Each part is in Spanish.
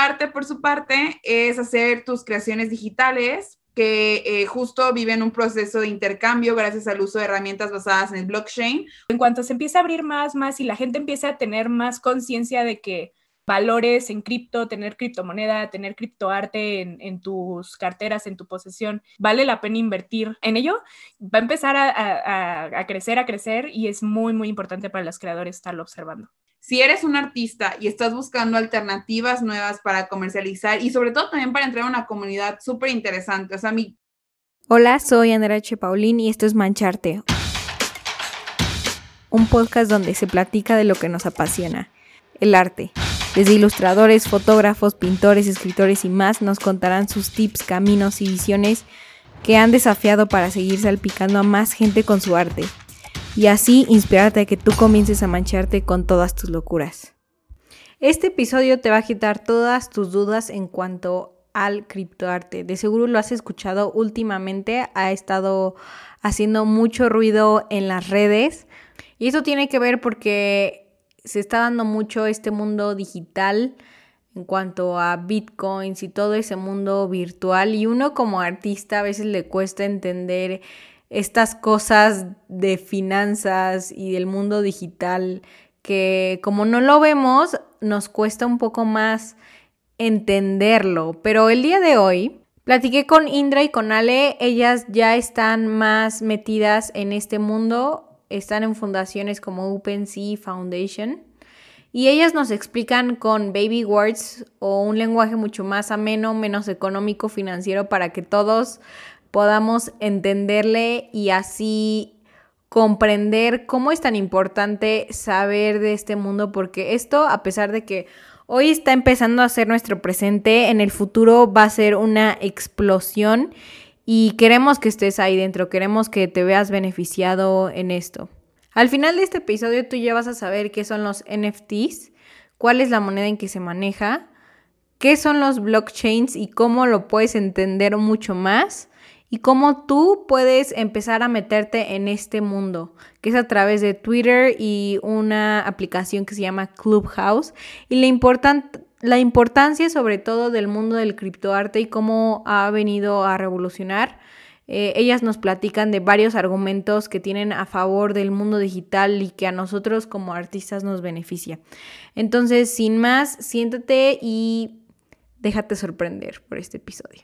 criptoarte, por su parte, es hacer tus creaciones digitales que eh, justo viven un proceso de intercambio gracias al uso de herramientas basadas en el blockchain. En cuanto se empieza a abrir más, más y la gente empieza a tener más conciencia de que valores en cripto, tener criptomoneda, tener criptoarte en, en tus carteras, en tu posesión, vale la pena invertir en ello, va a empezar a, crecer, a crecer y es muy, muy importante para los creadores estarlo observando. Si eres un artista y estás buscando alternativas nuevas para comercializar y sobre todo también para entrar a una comunidad súper interesante, o sea, mi... Hola, soy Andrea H. Paulín y esto es Mancharte, un podcast donde se platica de lo que nos apasiona, el arte. Desde ilustradores, fotógrafos, pintores, escritores y más nos contarán sus tips, caminos y visiones que han desafiado para seguir salpicando a más gente con su arte y así inspirarte a que tú comiences a mancharte con todas tus locuras. Este episodio te va a quitar todas tus dudas en cuanto al criptoarte. De seguro lo has escuchado últimamente, ha estado haciendo mucho ruido en las redes y eso tiene que ver porque se está dando mucho este mundo digital en cuanto a bitcoins y todo ese mundo virtual y uno como artista a veces le cuesta entender estas cosas de finanzas y del mundo digital que como no lo vemos nos cuesta un poco más entenderlo. Pero el día de hoy platiqué con Indra y con Ale, ellas ya están más metidas en este mundo. Están en fundaciones como OpenSea Foundation. Y ellas nos explican con baby words o un lenguaje mucho más ameno, menos económico, financiero, para que todos podamos entenderle y así comprender cómo es tan importante saber de este mundo, porque esto, a pesar de que hoy está empezando a ser nuestro presente, en el futuro va a ser una explosión y queremos que estés ahí dentro, queremos que te veas beneficiado en esto. Al final de este episodio tú ya vas a saber qué son los NFTs, cuál es la moneda en que se maneja, qué son los blockchains y cómo lo puedes entender mucho más y cómo tú puedes empezar a meterte en este mundo, que es a través de Twitter y una aplicación que se llama Clubhouse y la la importancia sobre todo del mundo del criptoarte y cómo ha venido a revolucionar. Eh, ellas nos platican de varios argumentos que tienen a favor del mundo digital y que a nosotros como artistas nos beneficia. Entonces, sin más, siéntate y déjate sorprender por este episodio.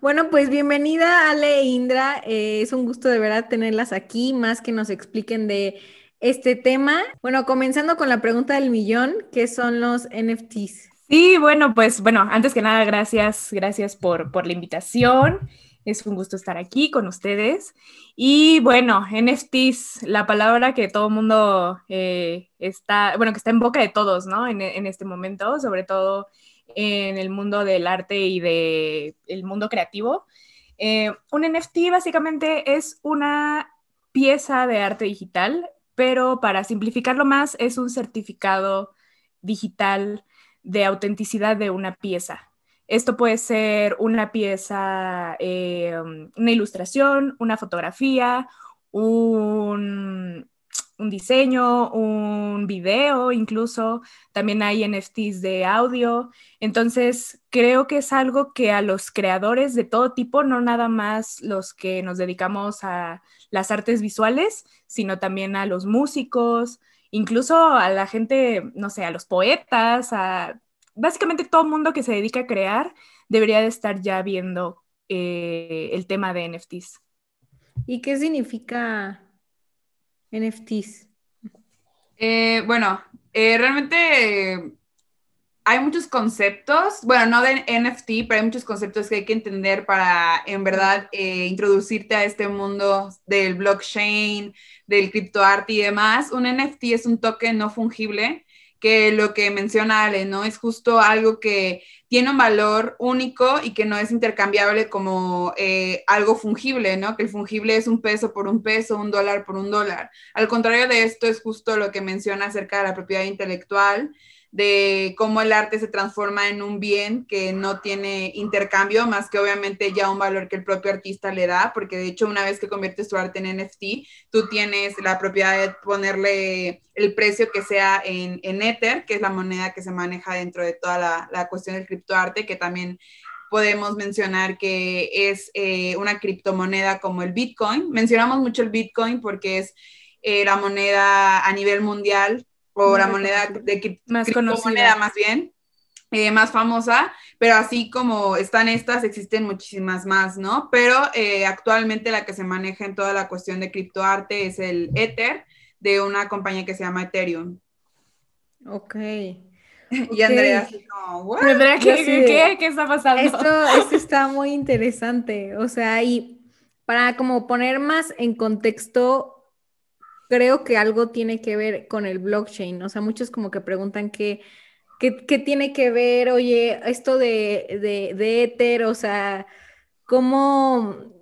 Bueno, pues bienvenida Ale e Indra. Eh, es un gusto de verdad tenerlas aquí, más que nos expliquen de este tema. Bueno, comenzando con la pregunta del millón, ¿qué son los NFTs? Sí, bueno, pues bueno, antes que nada, gracias, gracias por, por la invitación. Es un gusto estar aquí con ustedes. Y bueno, NFTs, la palabra que todo el mundo eh, está, bueno, que está en boca de todos, ¿no? En, en, este momento, sobre todo en el mundo del arte y del el mundo creativo. Eh, un NFT básicamente es una pieza de arte digital, pero para simplificarlo más, es un certificado digital de autenticidad de una pieza. Esto puede ser una pieza, eh, una ilustración, una fotografía, un, un, diseño, un video, incluso también hay NFTs de audio. Entonces, creo que es algo que a los creadores de todo tipo, no nada más los que nos dedicamos a las artes visuales, sino también a los músicos, incluso a la gente, no sé, a los poetas, a básicamente todo el mundo que se dedica a crear debería de estar ya viendo eh, el tema de NFTs. ¿Y qué significa NFTs? Eh, bueno, eh, realmente hay muchos conceptos, bueno, no de NFT, pero hay muchos conceptos que hay que entender para en verdad introducirte a este mundo del blockchain, del criptoarte y demás. Un NFT es un token no fungible que lo que menciona Ale, ¿no? Es justo algo que tiene un valor único y que no es intercambiable como eh, algo fungible, ¿no? Que el fungible es un peso por un peso, un dólar por un dólar. Al contrario de esto es justo lo que menciona acerca de la propiedad intelectual, de cómo el arte se transforma en un bien que no tiene intercambio, más que obviamente ya un valor que el propio artista le da, porque de hecho una vez que conviertes tu arte en NFT, tú tienes la propiedad de ponerle el precio que sea en, en Ether, que es la moneda que se maneja dentro de toda la, la cuestión del criptoarte, que también podemos mencionar que es eh, una criptomoneda como el Bitcoin. Mencionamos mucho el Bitcoin porque es eh, la moneda a nivel mundial o la moneda de más criptomoneda más bien, eh, más famosa, pero así como están estas, existen muchísimas más, ¿no? Pero actualmente la que se maneja en toda la cuestión de criptoarte es el Ether de una compañía que se llama Ethereum. Ok. Y Andrea así como, ¿qué, ¿qué, está pasando? Esto, esto está muy interesante. O sea, y para como poner más en contexto, creo que algo tiene que ver con el blockchain. O sea, muchos como que preguntan qué, qué, tiene que ver, oye, esto de, de, de Ether, o sea, cómo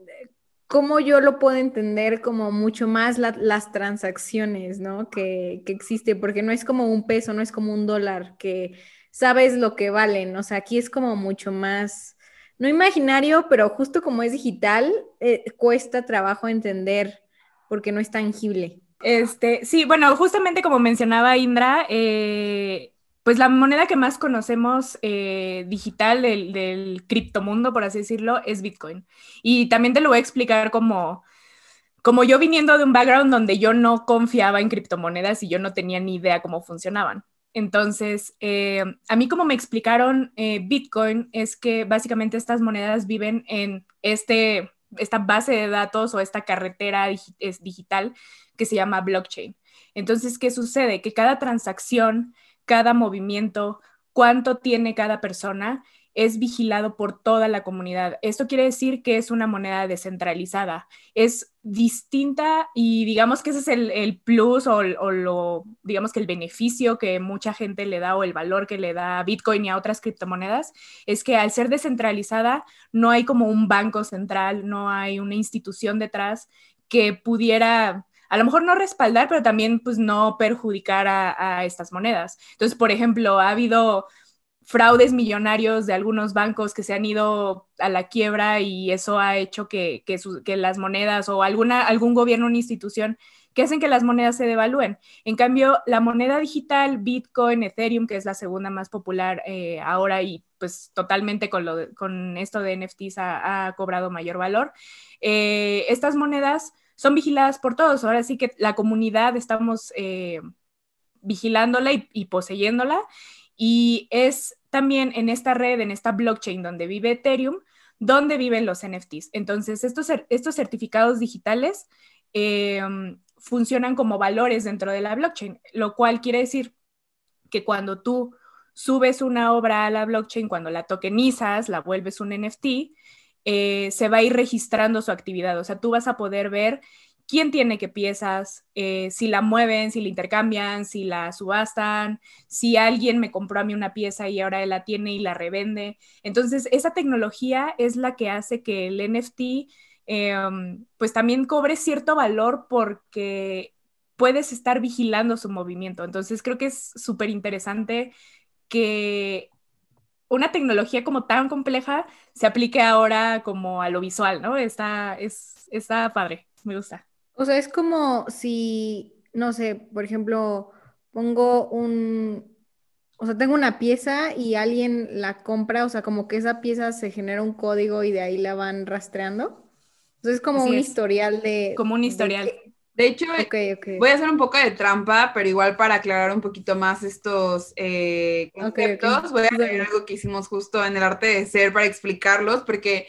cómo yo lo puedo entender como mucho más las transacciones, ¿no? Que, que existe, porque no es como un peso, no es como un dólar, que sabes lo que valen, o sea, aquí es como mucho más, no imaginario, pero justo como es digital, eh, cuesta trabajo entender porque no es tangible. Este, sí, bueno, justamente como mencionaba Indra, eh, pues la moneda que más conocemos eh, digital del, del criptomundo, por así decirlo, es Bitcoin. Y también te lo voy a explicar como, como yo viniendo de un background donde yo no confiaba en criptomonedas y yo no tenía ni idea cómo funcionaban. Entonces, eh, a mí como me explicaron eh, Bitcoin es que básicamente estas monedas viven en este, esta base de datos o esta carretera es digital que se llama blockchain. Entonces, ¿qué sucede? Que cada transacción cada movimiento, cuánto tiene cada persona, es vigilado por toda la comunidad. Esto quiere decir que es una moneda descentralizada, es distinta y digamos que ese es el, plus o, lo, digamos que el beneficio que mucha gente le da o el valor que le da a Bitcoin y a otras criptomonedas, es que al ser descentralizada no hay como un banco central, no hay una institución detrás que pudiera a lo mejor no respaldar, pero también pues no perjudicar a, estas monedas. Entonces, por ejemplo, ha habido fraudes millonarios de algunos bancos que se han ido a la quiebra y eso ha hecho que, que, las monedas o alguna, algún gobierno una institución que hacen que las monedas se devalúen. En cambio, la moneda digital, Bitcoin, Ethereum, que es la segunda más popular eh, ahora y pues totalmente con, lo con esto de NFTs ha, cobrado mayor valor, eh, estas monedas son vigiladas por todos. Ahora sí que la comunidad estamos eh, vigilándola y, poseyéndola. Y es también en esta red, en esta blockchain donde vive Ethereum, donde viven los NFTs. Entonces, estos, estos certificados digitales em, funcionan como valores dentro de la blockchain, lo cual quiere decir que cuando tú subes una obra a la blockchain, cuando la tokenizas, la vuelves un NFT, eh, se va a ir registrando su actividad. O sea, tú vas a poder ver quién tiene qué piezas, eh, si la mueven, si la intercambian, si la subastan, si alguien me compró a mí una pieza y ahora él la tiene y la revende. Entonces, esa tecnología es la que hace que el NFT em, pues también cobre cierto valor porque puedes estar vigilando su movimiento. Entonces, creo que es súper interesante que una tecnología como tan compleja se aplique ahora como a lo visual, ¿no? Está, es, está padre, me gusta. O sea, es como si, no sé, por ejemplo, pongo un, o sea, tengo una pieza y alguien la compra, o sea, como que esa pieza se genera un código y de ahí la van rastreando. Entonces es como un historial de... Como un historial. De hecho, voy a hacer un poco de trampa, pero igual para aclarar un poquito más estos eh, conceptos, voy a hacer algo que hicimos justo en el arte de ser para explicarlos, porque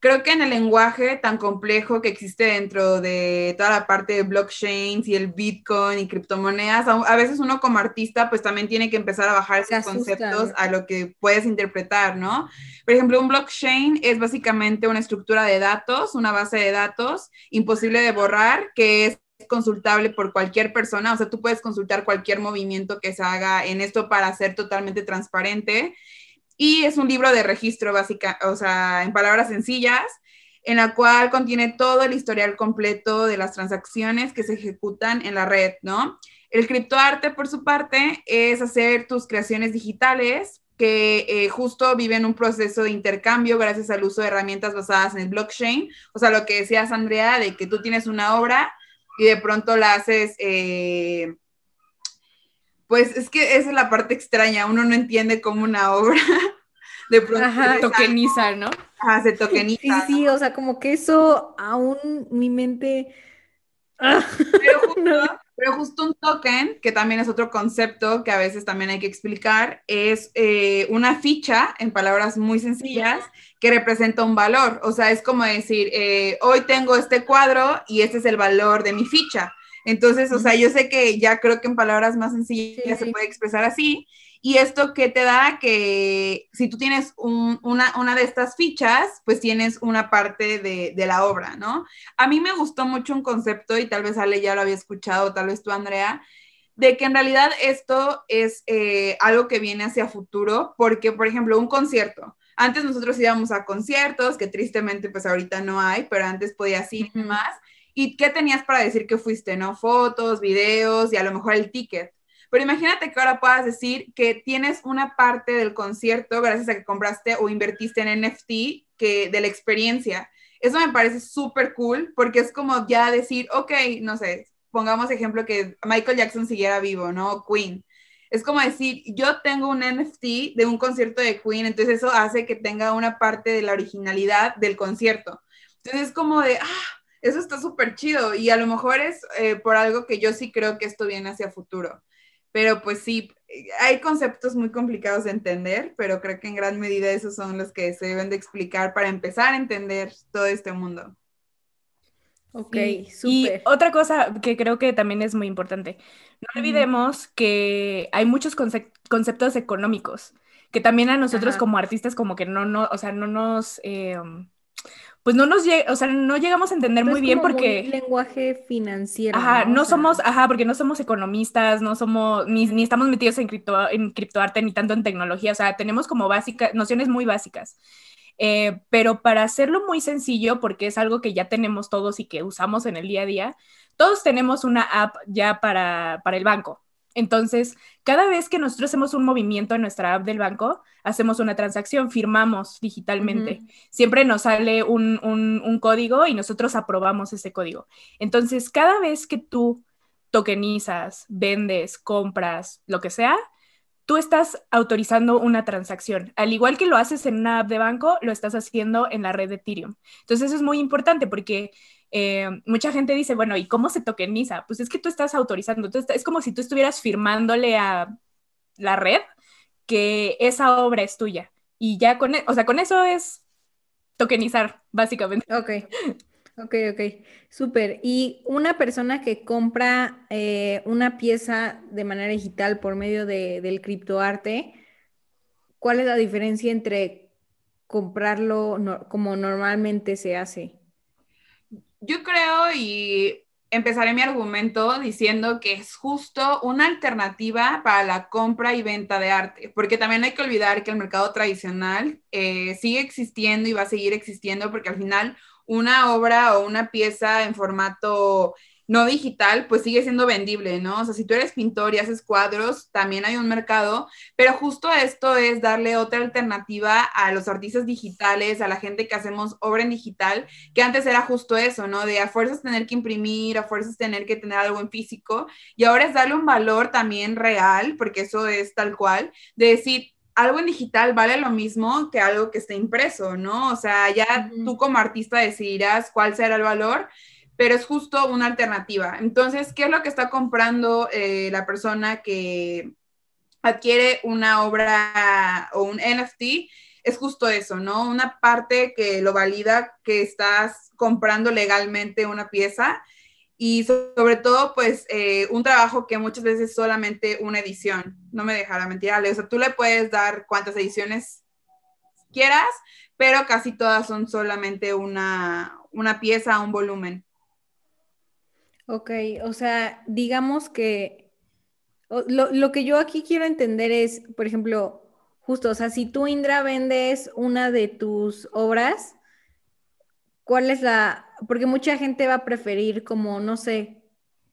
creo que en el lenguaje tan complejo que existe dentro de toda la parte de blockchains y el Bitcoin y criptomonedas, a, veces uno como artista pues también tiene que empezar a bajar esos conceptos a lo que puedes interpretar, ¿no? Por ejemplo, un blockchain es básicamente una estructura de datos, una base de datos imposible de borrar, que es consultable por cualquier persona, o sea, tú puedes consultar cualquier movimiento que se haga en esto para ser totalmente transparente. Y es un libro de registro básica, o sea, en palabras sencillas, en la cual contiene todo el historial completo de las transacciones que se ejecutan en la red, ¿no? El criptoarte, por su parte, es hacer tus creaciones digitales que eh, justo viven un proceso de intercambio gracias al uso de herramientas basadas en el blockchain. O sea, lo que decías, Andrea, de que tú tienes una obra y de pronto la haces... Eh, pues es que esa es la parte extraña, uno no entiende cómo una obra de pronto... Ajá, tokeniza, ¿no? Ajá, se tokeniza. Sí, sí, o sea, como que eso aún mi mente... Pero justo, pero justo un token, que también es otro concepto que a veces también hay que explicar, es eh, una ficha, en palabras muy sencillas, que representa un valor. O sea, es como decir, eh, hoy tengo este cuadro y este es el valor de mi ficha. Entonces, o sea, yo sé que ya creo que en palabras más sencillas se puede expresar así. Y esto que te da que si tú tienes una, una, de estas fichas, pues tienes una parte de, de, la obra, ¿no? A mí me gustó mucho un concepto, y tal vez Ale ya lo había escuchado, tal vez tú, Andrea, de que en realidad esto es eh, algo que viene hacia futuro, porque, por ejemplo, un concierto. Antes nosotros íbamos a conciertos, que tristemente pues ahorita no hay, pero antes podías ir más. ¿Y qué tenías para decir que fuiste, no? Fotos, videos y a lo mejor el ticket. Pero imagínate que ahora puedas decir que tienes una parte del concierto gracias a que compraste o invertiste en NFT que de la experiencia. Eso me parece súper cool porque es como ya decir, ok, no sé, pongamos ejemplo que Michael Jackson siguiera vivo, ¿no? Queen. Es como decir, yo tengo un NFT de un concierto de Queen, entonces eso hace que tenga una parte de la originalidad del concierto. Entonces es como de, ah, eso está súper chido y a lo mejor es eh, por algo que yo sí creo que esto viene hacia futuro. Pero pues sí, hay conceptos muy complicados de entender, pero creo que en gran medida esos son los que se deben de explicar para empezar a entender todo este mundo. Ok, Y otra cosa que creo que también es muy importante, no olvidemos que hay muchos conceptos económicos que también a nosotros como artistas como que no, no, o sea, no nos, em, pues no nos llega, o sea, no llegamos a entender muy bien porque... lenguaje financiero. Ajá, no, somos, ajá, porque no somos economistas, no somos, ni, ni estamos metidos en, cripto, en criptoarte, ni tanto en tecnología, o sea, tenemos como básicas, nociones muy básicas. Eh, pero para hacerlo muy sencillo, porque es algo que ya tenemos todos y que usamos en el día a día, todos tenemos una app ya para, para el banco. Entonces, cada vez que nosotros hacemos un movimiento en nuestra app del banco, hacemos una transacción, firmamos digitalmente. Siempre nos sale un, código y nosotros aprobamos ese código. Entonces, cada vez que tú tokenizas, vendes, compras, lo que sea, tú estás autorizando una transacción. Al igual que lo haces en una app de banco, lo estás haciendo en la red de Ethereum. Entonces, eso es muy importante porque eh, mucha gente dice, bueno, ¿y cómo se tokeniza? Pues es que tú estás autorizando, es como si tú estuvieras firmándole a la red que esa obra es tuya. Y ya con, e, o sea, con eso es tokenizar, básicamente. Ok, ok, ok, súper. Y una persona que compra eh, una pieza de manera digital por medio de, del criptoarte, ¿cuál es la diferencia entre comprarlo como normalmente se hace? Yo creo y empezaré mi argumento diciendo que es justo una alternativa para la compra y venta de arte, porque también hay que olvidar que el mercado tradicional eh, sigue existiendo y va a seguir existiendo porque al final una obra o una pieza en formato no digital, pues sigue siendo vendible, ¿no? O sea, si tú eres pintor y haces cuadros, también hay un mercado, pero justo esto es darle otra alternativa a los artistas digitales, a la gente que hacemos obra en digital, que antes era justo eso, ¿no? De a fuerzas tener que imprimir, a fuerzas tener que tener algo en físico, y ahora es darle un valor también real, porque eso es tal cual, de decir, algo en digital vale lo mismo que algo que esté impreso, ¿no? O sea, ya tú como artista decidirás cuál será el valor, pero es justo una alternativa. Entonces, ¿qué es lo que está comprando eh, la persona que adquiere una obra o un NFT? Es justo eso, ¿no? Una parte que lo valida que estás comprando legalmente una pieza y sobre todo, pues, eh, un trabajo que muchas veces es solamente una edición. No me dejará mentir, O sea, tú le puedes dar cuantas ediciones quieras, pero casi todas son solamente una, una pieza, un volumen. Ok, o sea, digamos que lo, que yo aquí quiero entender es, por ejemplo, justo, o sea, si tú, Indra, vendes una de tus obras, ¿cuál es la...? Porque mucha gente va a preferir como, no sé,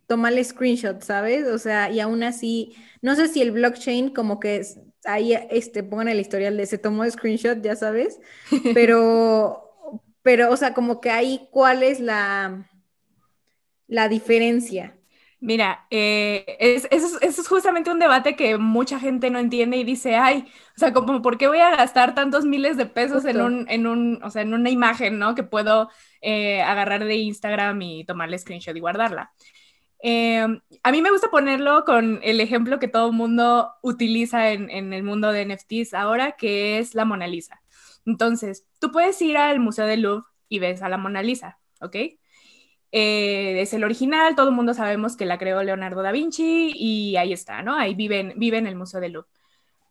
tomarle screenshot, ¿sabes? O sea, y aún así, no sé si el blockchain como que ahí este, pongan el historial de se tomó screenshot, ya sabes, pero, pero, o sea, como que ahí cuál es la, la diferencia. Mira, eh, es, eso, es justamente un debate que mucha gente no entiende y dice, ay, o sea, como, ¿por qué voy a gastar tantos miles de pesos en un, en un, o sea, en una imagen, ¿no? Que puedo eh, agarrar de Instagram y tomarle screenshot y guardarla. Eh, a mí me gusta ponerlo con el ejemplo que todo el mundo utiliza en, en el mundo de NFTs ahora, que es la Mona Lisa. Entonces, tú puedes ir al Museo del Louvre y ves a la Mona Lisa, ¿ok? Eh, es el original, todo el mundo sabemos que la creó Leonardo da Vinci y ahí está, ¿no? Ahí vive, vive en el Museo del Louvre.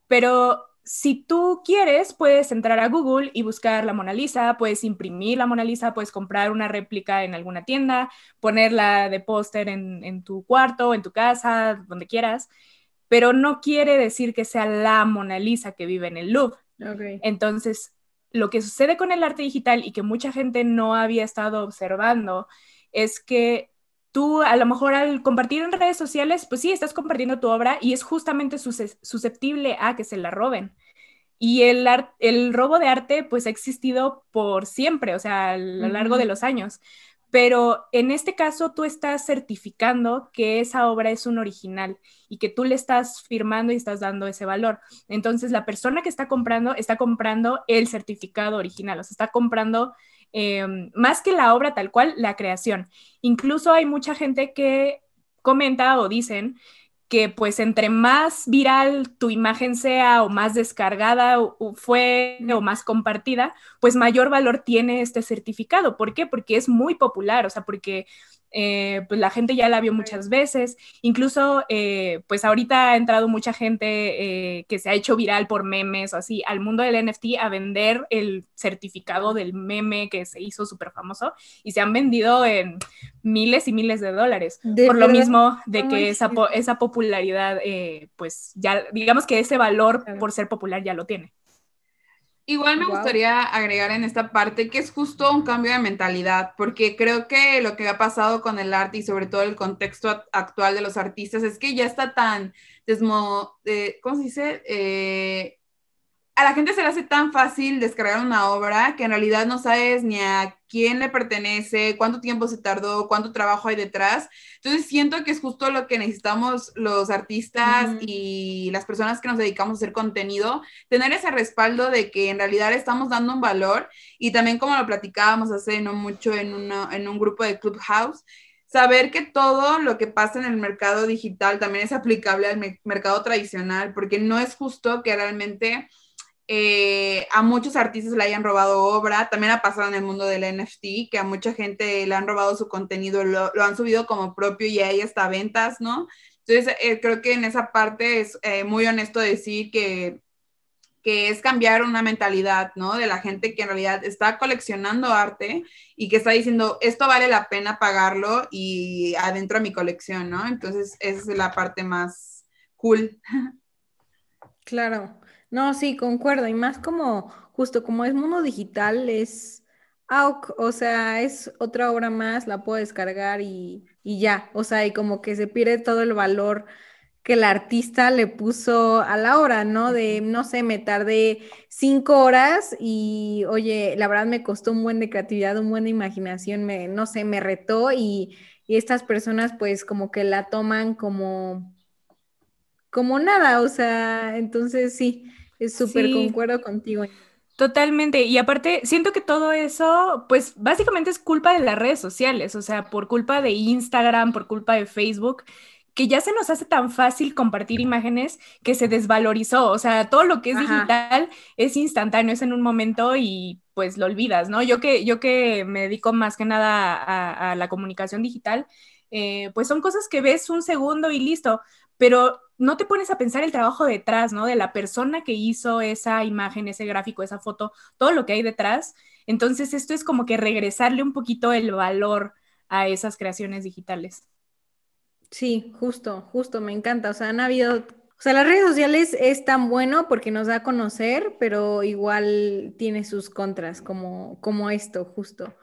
Pero si tú quieres, puedes entrar a Google y buscar la Mona Lisa, puedes imprimir la Mona Lisa, puedes comprar una réplica en alguna tienda, ponerla de póster en, tu cuarto, en tu casa, donde quieras, pero no quiere decir que sea la Mona Lisa que vive en el Louvre. Entonces, lo que sucede con el arte digital y que mucha gente no había estado observando es que tú a lo mejor al compartir en redes sociales, pues sí, estás compartiendo tu obra y es justamente susceptible a que se la roben. Y el, el robo de arte pues ha existido por siempre, o sea, a lo largo de los años. Pero en este caso tú estás certificando que esa obra es un original y que tú le estás firmando y estás dando ese valor. Entonces la persona que está comprando está comprando el certificado original, o sea, está comprando Em, más que la obra tal cual, la creación. Incluso hay mucha gente que comenta o dicen que pues entre más viral tu imagen sea o más descargada fue o más compartida, pues mayor valor tiene este certificado. ¿Por qué? Porque es muy popular, o sea, porque eh, pues la gente ya la vio muchas veces, incluso eh, pues ahorita ha entrado mucha gente eh, que se ha hecho viral por memes o así al mundo del NFT a vender el certificado del meme que se hizo súper famoso y se han vendido en miles y miles de dólares, por lo mismo de que esa, esa popularidad pues ya digamos que ese valor por ser popular ya lo tiene. Igual me gustaría agregar en esta parte que es justo un cambio de mentalidad, porque creo que lo que ha pasado con el arte y sobre todo el contexto actual de los artistas es que ya está tan desmo, eh, ¿cómo se dice? Eh, a la gente se le hace tan fácil descargar una obra que en realidad no sabes ni a quién le pertenece, cuánto tiempo se tardó, cuánto trabajo hay detrás. Entonces siento que es justo lo que necesitamos los artistas y las personas que nos dedicamos a hacer contenido, tener ese respaldo de que en realidad estamos dando un valor y también como lo platicábamos hace no mucho en, en un grupo de Clubhouse, saber que todo lo que pasa en el mercado digital también es aplicable al mercado tradicional, porque no es justo que realmente eh, a muchos artistas le hayan robado obra, también ha pasado en el mundo del NFT, que a mucha gente le han robado su contenido, lo, han subido como propio y ahí está ventas, ¿no? Entonces, eh, creo que en esa parte es eh, muy honesto decir que, que es cambiar una mentalidad, ¿no? De la gente que en realidad está coleccionando arte y que está diciendo, esto vale la pena pagarlo y adentro de mi colección, ¿no? Entonces, esa es la parte más cool. Claro. No, sí, concuerdo. Y más como, justo como es mundo digital, es AUK, o sea, es otra obra más, la puedo descargar y, y ya. O sea, y como que se pierde todo el valor que el artista le puso a la hora, ¿no? De, no sé, me tardé cinco horas y, oye, la verdad me costó un buen de creatividad, un buen de imaginación, me, no sé, me retó y, y estas personas pues como que la toman como, como nada, o sea, entonces sí, es súper concuerdo contigo. Totalmente. Y aparte, siento que todo eso, pues básicamente es culpa de las redes sociales, o sea, por culpa de Instagram, por culpa de Facebook, que ya se nos hace tan fácil compartir imágenes que se desvalorizó. O sea, todo lo que es digital es instantáneo, es en un momento y pues lo olvidas, ¿no? Yo que, yo que me dedico más que nada a, la comunicación digital, eh, pues son cosas que ves un segundo y listo, pero no te pones a pensar el trabajo detrás, ¿no? De la persona que hizo esa imagen, ese gráfico, esa foto, todo lo que hay detrás. Entonces, esto es como que regresarle un poquito el valor a esas creaciones digitales. Sí, justo, justo, me encanta. O sea, han habido, o sea, las redes sociales es tan bueno porque nos da a conocer, pero igual tiene sus contras, como, como esto, justo.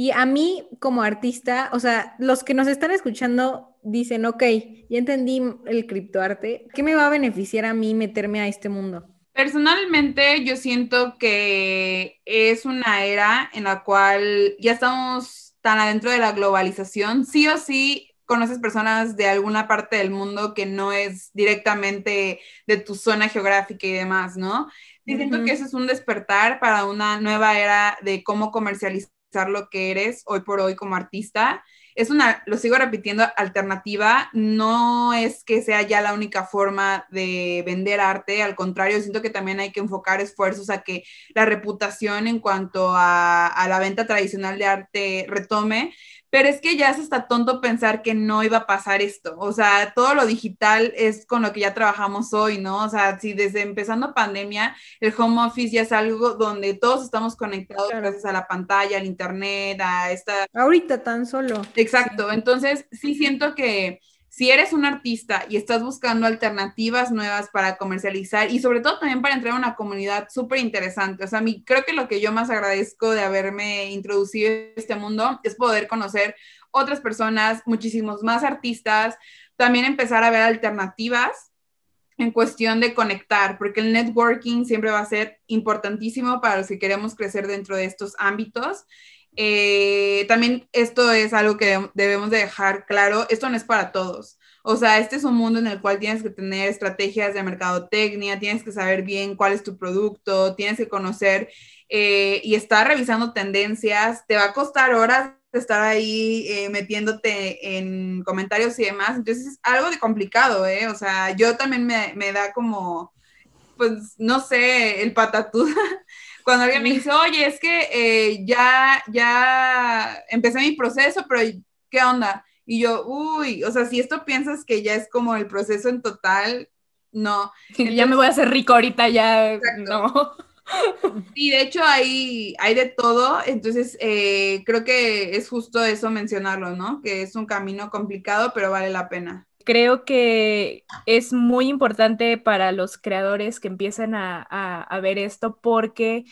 Y a mí como artista, o sea, los que nos están escuchando dicen, ok, ya entendí el criptoarte, ¿qué me va a beneficiar a mí meterme a este mundo? Personalmente, yo siento que es una era en la cual ya estamos tan adentro de la globalización, sí o sí conoces personas de alguna parte del mundo que no es directamente de tu zona geográfica y demás, ¿no? Y siento que eso es un despertar para una nueva era de cómo comercializar lo que eres hoy por hoy como artista. Es una, lo sigo repitiendo, alternativa. No es que sea ya la única forma de vender arte, al contrario, siento que también hay que enfocar esfuerzos a que la reputación en cuanto a, a la venta tradicional de arte retome, pero es que ya es hasta tonto pensar que no iba a pasar esto. O sea, todo lo digital es con lo que ya trabajamos hoy, ¿no? O sea, si desde empezando pandemia, el home office ya es algo donde todos estamos conectados gracias a la pantalla, al internet, a esta... Ahorita tan solo. Exacto. Entonces, sí siento que si eres un artista y estás buscando alternativas nuevas para comercializar y sobre todo también para entrar a una comunidad súper interesante, o sea, a creo que lo que yo más agradezco de haberme introducido en este mundo es poder conocer otras personas, muchísimos más artistas, también empezar a ver alternativas en cuestión de conectar, porque el networking siempre va a ser importantísimo para los que queremos crecer dentro de estos ámbitos eh, también esto es algo que debemos de dejar claro, esto no es para todos. O sea, este es un mundo en el cual tienes que tener estrategias de mercadotecnia, tienes que saber bien cuál es tu producto, tienes que conocer eh, y estar revisando tendencias. Te va a costar horas estar ahí eh, metiéndote en comentarios y demás. Entonces es algo de complicado, ¿eh? O sea, yo también me, me da como, pues, no sé, el patatú cuando alguien me dice, oye, es que eh, ya, ya empecé mi proceso, pero ¿qué onda? Y yo, uy, o sea, si esto piensas que ya es como el proceso en total, no. ya me voy a hacer rico ahorita, ya no. Sí, de hecho hay, hay de todo, entonces eh, creo que es justo eso mencionarlo, ¿no? Que es un camino complicado, pero vale la pena creo que es muy importante para los creadores que empiecen a, ver esto porque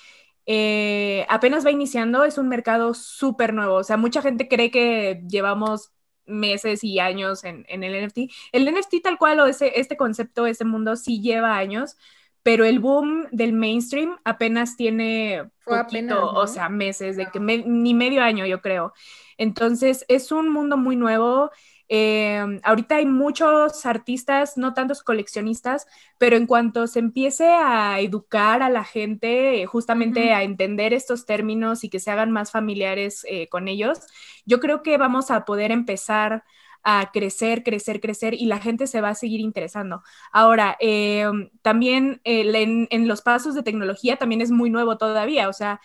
eh, apenas va iniciando, es un mercado súper nuevo. O sea, mucha gente cree que llevamos meses y años en, el NFT. El NFT tal cual o ese, este concepto, este mundo sí lleva años, pero el boom del mainstream apenas tiene poquito, o sea, meses, de que ni medio año yo creo. Entonces, es un mundo muy nuevo eh, ahorita hay muchos artistas, no tantos coleccionistas, pero en cuanto se empiece a educar a la gente, justamente a entender estos términos y que se hagan más familiares eh, con ellos, yo creo que vamos a poder empezar a crecer, crecer, crecer y la gente se va a seguir interesando. Ahora, eh, también en, los pasos de tecnología también es muy nuevo todavía, o sea,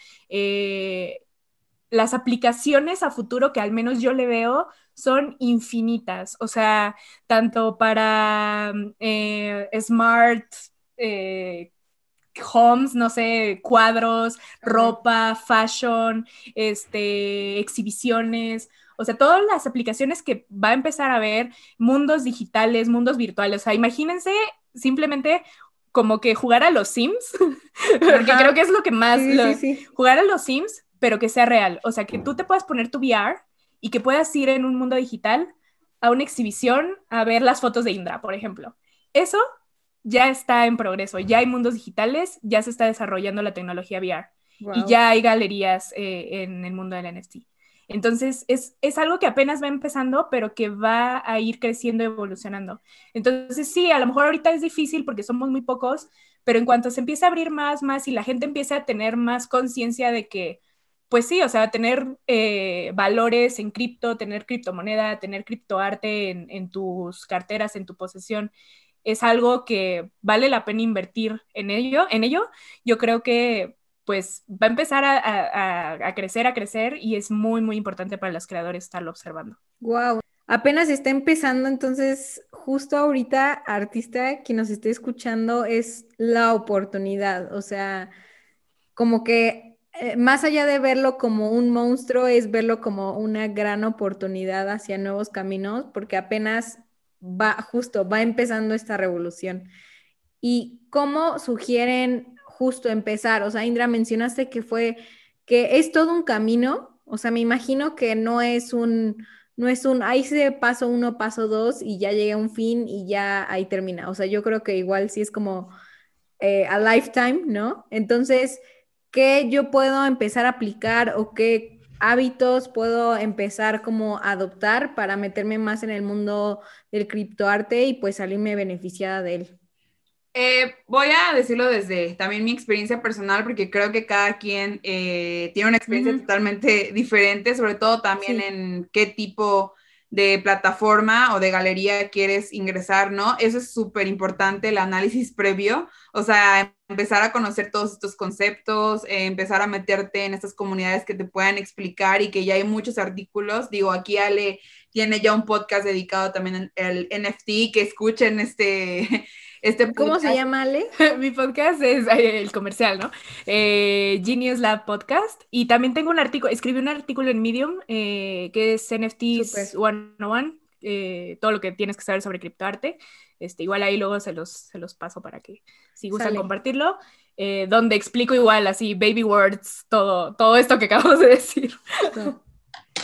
las aplicaciones a futuro que al menos yo le veo son infinitas, o sea, tanto para eh, smart eh, homes, no sé, cuadros, ropa, fashion, este, exhibiciones, o sea, todas las aplicaciones que va a empezar a ver, mundos digitales, mundos virtuales, o sea, imagínense simplemente como que jugar a los Sims, porque creo que es lo que más, jugar a los Sims, pero que sea real. O sea, que tú te puedas poner tu VR y que puedas ir en un mundo digital a una exhibición a ver las fotos de Indra, por ejemplo. Eso ya está en progreso, ya hay mundos digitales, ya se está desarrollando la tecnología VR y ya hay galerías eh, en el mundo del NFT. Entonces, es, es, algo que apenas va empezando, pero que va a ir creciendo, evolucionando. Entonces, sí, a lo mejor ahorita es difícil porque somos muy pocos, pero en cuanto se empiece a abrir más, más y la gente empiece a tener más conciencia de que pues sí, o sea, tener eh, valores en cripto, tener criptomoneda, tener criptoarte en, en tus carteras, en tu posesión, es algo que vale la pena invertir en ello. En ello, yo creo que pues va a empezar a, crecer, a crecer y es muy, muy importante para los creadores estarlo observando. Wow, apenas está empezando, entonces justo ahorita, artista que nos esté escuchando, es la oportunidad, o sea, como que eh, más allá de verlo como un monstruo, es verlo como una gran oportunidad hacia nuevos caminos, porque apenas va, justo, va empezando esta revolución. ¿Y cómo sugieren justo empezar? O sea, Indra, mencionaste que fue, que es todo un camino, O sea, me imagino que no es un, no es un, ahí se paso uno, paso dos y ya llegué a un fin y ya ahí termina. O sea, yo creo que igual sí es como eh, a lifetime, ¿no? Entonces, ¿qué yo puedo empezar a aplicar o qué hábitos puedo empezar como a adoptar para meterme más en el mundo del criptoarte y pues salirme beneficiada de él? Eh, voy a decirlo desde también mi experiencia personal, porque creo que cada quien eh, tiene una experiencia totalmente diferente, sobre todo también en qué tipo de plataforma o de galería quieres ingresar, ¿no? Eso es súper importante, el análisis previo, o sea, empezar a conocer todos estos conceptos, eh, empezar a meterte en estas comunidades que te puedan explicar y que ya hay muchos artículos. Digo, aquí Ale tiene ya un podcast dedicado también al NFT, que escuchen este, este ¿Cómo se llama, Ale? Mi podcast es eh, el comercial, ¿no? Eh, Genius Lab Podcast. Y también tengo un artículo, escribí un artículo en Medium eh, que es NFTs 101, todo lo que tienes que saber sobre criptoarte. Este, igual ahí luego se los, se los paso para que si gustan compartirlo. donde explico igual así, baby words, todo, todo esto que acabamos de decir.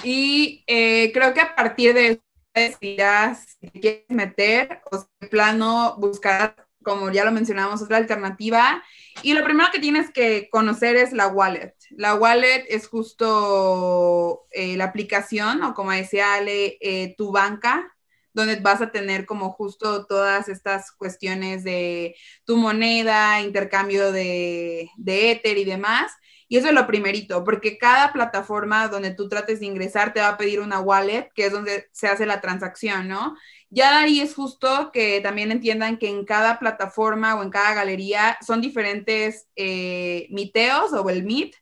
Y creo que a partir de decidirás si quieres meter o si plano buscar, como ya lo mencionamos, otra alternativa. Y lo primero que tienes que conocer es la wallet. La wallet es justo eh, la aplicación o como decía Ale, eh, tu banca donde vas a tener como justo todas estas cuestiones de tu moneda, intercambio de, de Ether y demás. Y eso es lo primerito, porque cada plataforma donde tú trates de ingresar te va a pedir una wallet, que es donde se hace la transacción, ¿no? Ya ahí es justo que también entiendan que en cada plataforma o en cada galería son diferentes eh, miteos o el MIT.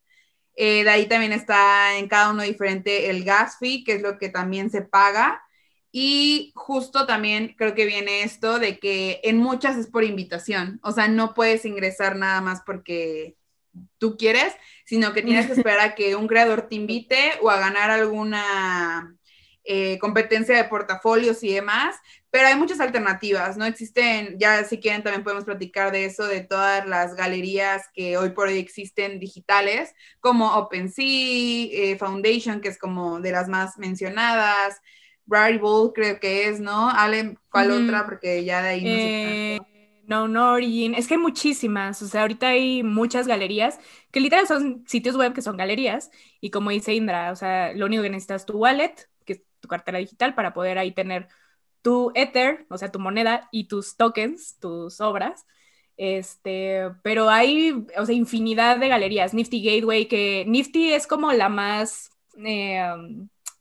Eh, de ahí también está en cada uno diferente el gas fee, que es lo que también se paga. Y justo también creo que viene esto de que en muchas es por invitación, o sea, no puedes ingresar nada más porque tú quieres, sino que tienes que esperar a que un creador te invite o a ganar alguna eh, competencia de portafolios y demás, pero hay muchas alternativas, ¿no? Existen, ya si quieren también podemos platicar de eso, de todas las galerías que hoy por hoy existen digitales, como OpenSea, eh, Foundation, que es como de las más mencionadas, Rarible creo que es, ¿no? Ale, ¿cuál otra? Porque ya de ahí no sé. Eh, no, no Origin. Es que hay muchísimas. O sea, ahorita hay muchas galerías que literal son sitios web que son galerías. Y como dice Indra, o sea, lo único que necesitas es tu wallet, que es tu cartera digital, para poder ahí tener tu Ether, o sea, tu moneda y tus tokens, tus obras. Este, pero hay, o sea, infinidad de galerías. Nifty Gateway, que Nifty es como la más. Eh,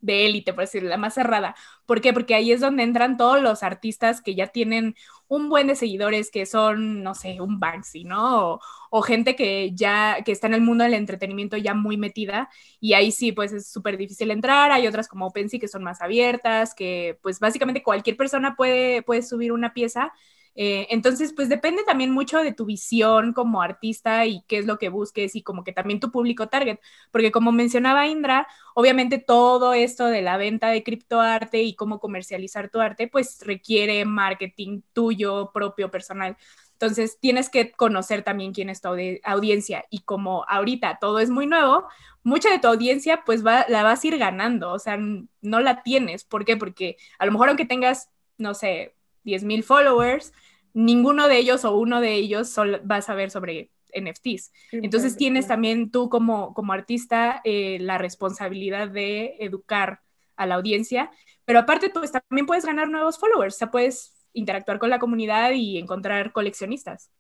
de élite, por decirlo, la más cerrada. ¿Por qué? Porque ahí es donde entran todos los artistas que ya tienen un buen de seguidores, que son, no sé, un Banksy, ¿no? O, gente que ya, que está en el mundo del entretenimiento ya muy metida, y ahí sí, pues es súper difícil entrar. Hay otras como OpenSea que son más abiertas, que pues básicamente cualquier persona puede, puede subir una pieza eh, entonces, pues depende también mucho de tu visión como artista y qué es lo que busques y como que también tu público target, porque como mencionaba Indra, obviamente todo esto de la venta de criptoarte y cómo comercializar tu arte, pues requiere marketing tuyo, propio, personal. Entonces, tienes que conocer también quién es tu audiencia y como ahorita todo es muy nuevo, mucha de tu audiencia pues va, la vas a ir ganando, o sea, no la tienes. ¿Por qué? Porque a lo mejor aunque tengas, no sé, 10 mil followers, ninguno de ellos o uno de ellos va a saber sobre NFTs. Entonces tienes también tú como, como artista eh, la responsabilidad de educar a la audiencia, pero aparte pues, también puedes ganar nuevos followers, o sea, puedes interactuar con la comunidad y encontrar coleccionistas.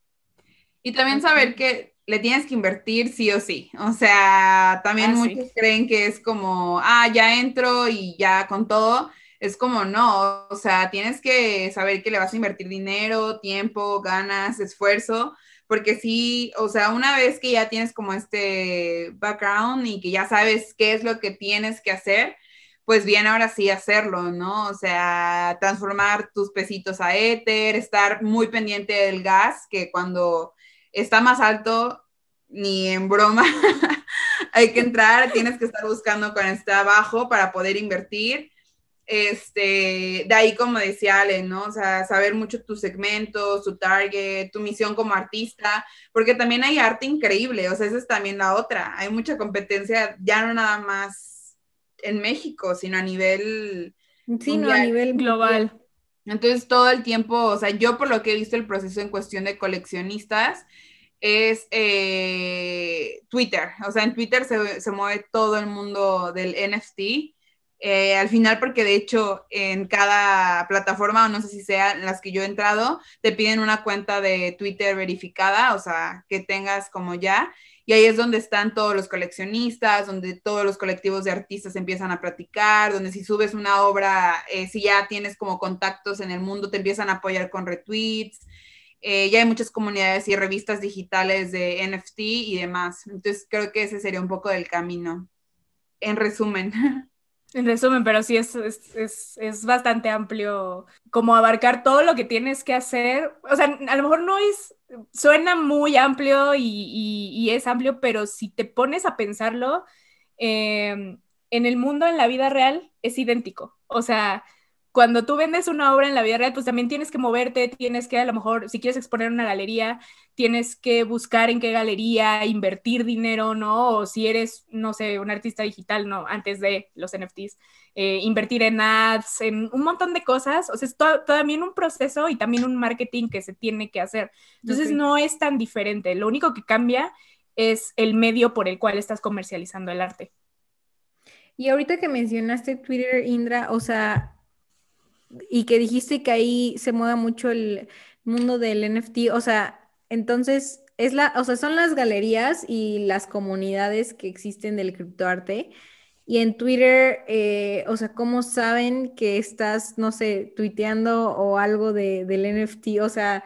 Y también saber que le tienes que invertir sí o sí. O sea, también ah, muchos creen que es como, ah, ya entro y ya con todo es como no, o sea, tienes que saber que le vas a invertir dinero, tiempo, ganas, esfuerzo, porque sí, o sea, una vez que ya tienes como este background y que ya sabes qué es lo que tienes que hacer, pues bien, ahora sí hacerlo, ¿no? O sea, transformar tus pesitos a éter, estar muy pendiente del gas, que cuando está más alto, ni en broma, hay que entrar, tienes que estar buscando cuando está abajo para poder invertir este, de ahí, como decía Ale, ¿no? O sea, saber mucho tus segmentos, tu target, tu misión como artista, porque también hay arte increíble, o sea, esa es también la otra. Hay mucha competencia, ya no nada más en México, sino a nivel... Sí, no, a nivel global. Entonces, todo el tiempo, o sea, yo por lo que he visto el proceso en cuestión de coleccionistas, es eh, Twitter. O sea, en Twitter se, se, mueve todo el mundo del NFT. Eh, al final, porque de hecho en cada plataforma, o no sé si sean las que yo he entrado, te piden una cuenta de Twitter verificada, o sea, que tengas como ya. Y ahí es donde están todos los coleccionistas, donde todos los colectivos de artistas empiezan a platicar, donde si subes una obra, eh, si ya tienes como contactos en el mundo, te empiezan a apoyar con retweets. Eh, ya hay muchas comunidades y revistas digitales de NFT y demás. Entonces creo que ese sería un poco del camino. En resumen. En resumen, pero sí es, es, es, bastante amplio como abarcar todo lo que tienes que hacer. O sea, a lo mejor no es, suena muy amplio y, y, es amplio, pero si te pones a pensarlo, em, en el mundo, en la vida real, es idéntico. O sea, cuando tú vendes una obra en la vida real, pues también tienes que moverte, tienes que a lo mejor, si quieres exponer una galería, tienes que buscar en qué galería invertir dinero, ¿no? O si eres, no sé, un artista digital, ¿no? Antes de los NFTs, eh, invertir en ads, en un montón de cosas. O sea, es también un proceso y también un marketing que se tiene que hacer. Entonces, no es tan diferente. Lo único que cambia es el medio por el cual estás comercializando el arte. Y ahorita que mencionaste Twitter, Indra, o sea, y que dijiste que ahí se mueve mucho el mundo del NFT, o sea, entonces es la, o sea, son las galerías y las comunidades que existen del criptoarte. Y en Twitter, eh, o sea, ¿cómo saben que estás, no sé, tuiteando o algo de, del NFT? O sea,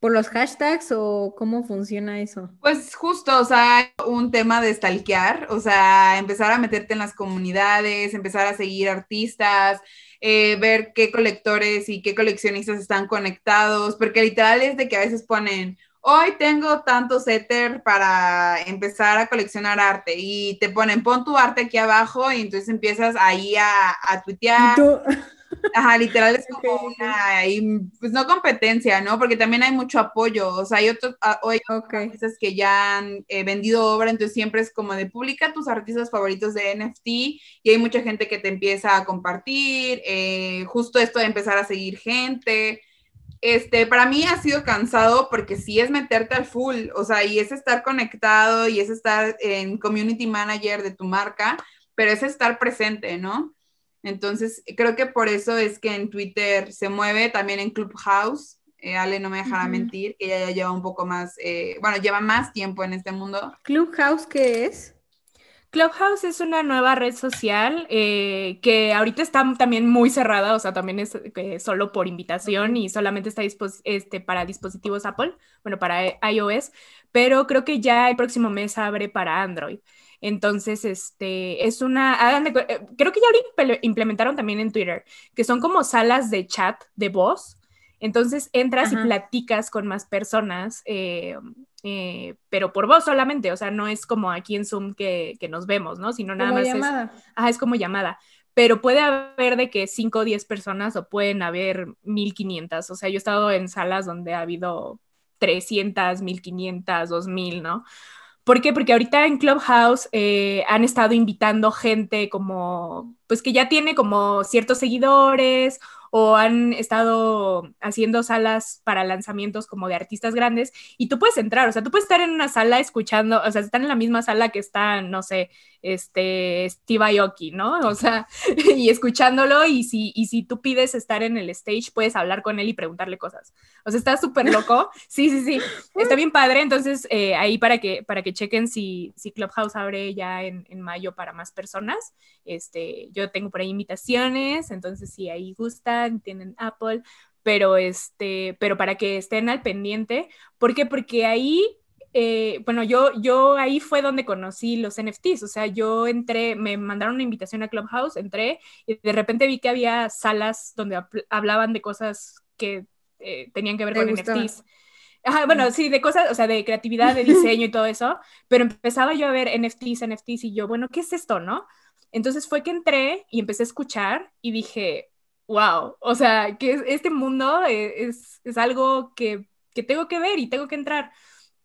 ¿por los hashtags o cómo funciona eso? Pues justo, o sea, un tema de stalkear, o sea, empezar a meterte en las comunidades, empezar a seguir artistas, eh, ver qué colectores y qué coleccionistas están conectados, porque literal es de que a veces ponen, hoy tengo tantos Ether para empezar a coleccionar arte y te ponen, pon tu arte aquí abajo y entonces empiezas ahí a, a tuitear. Ajá, literal es como una, pues no competencia, ¿no? Porque también hay mucho apoyo, o sea, hay otros, ah, hay artistas que ya han eh, vendido obra, entonces siempre es como de publica tus artistas favoritos de NFT y hay mucha gente que te empieza a compartir, eh, justo esto de empezar a seguir gente. Este, para mí ha sido cansado porque sí es meterte al full, o sea, y es estar conectado y es estar en community manager de tu marca, pero es estar presente, ¿no? Entonces, creo que por eso es que en Twitter se mueve, también en Clubhouse. Eh, Ale no me dejará mentir, que ella ya lleva un poco más, eh, bueno, lleva más tiempo en este mundo. ¿Clubhouse qué es? Clubhouse es una nueva red social eh, que ahorita está también muy cerrada, o sea, también es solo por invitación y solamente está este, para dispositivos Apple, bueno, para iOS, pero creo que ya el próximo mes abre para Android. Entonces, este, es una, eh, creo que ya lo implementaron también en Twitter, que son como salas de chat de voz. Entonces entras y platicas con más personas, eh, eh, pero por voz solamente, o sea, no es como aquí en Zoom que, nos vemos, ¿no? Sino nada más llamada. es, ajá, es como llamada. Pero puede haber de que 5 o 10 personas o pueden haber 1500. O sea, yo he estado en salas donde ha habido 300, 1500, 2000, ¿no? ¿Por qué? Porque ahorita en Clubhouse eh, han estado invitando gente como, pues que ya tiene como ciertos seguidores o han estado haciendo salas para lanzamientos como de artistas grandes y tú puedes entrar, o sea, tú puedes estar en una sala escuchando, o sea, están en la misma sala que está, no sé, este, Steve Aoki, ¿no? O sea, y escuchándolo y si, y si tú pides estar en el stage, puedes hablar con él y preguntarle cosas. O sea, está súper loco. Sí, sí, sí, está bien padre, entonces eh, ahí para que, para que chequen si, si Clubhouse abre ya en, en mayo para más personas, este, yo tengo por ahí invitaciones, entonces si ahí tienen Apple, pero este, pero para que estén al pendiente, ¿por qué? Porque ahí eh, bueno, yo, yo ahí fue donde conocí los NFTs, o sea, yo entré, me mandaron una invitación a Clubhouse, entré y de repente vi que había salas donde hablaban de cosas que eh, tenían que ver con NFTs. Ajá, bueno, sí, de cosas, o sea, de creatividad, de diseño y todo eso, pero empezaba yo a ver NFTs, NFTs y yo, bueno, ¿qué es esto, no? Entonces fue que entré y empecé a escuchar y dije, wow, o sea, que este mundo eh, es, es algo que, que tengo que ver y tengo que entrar.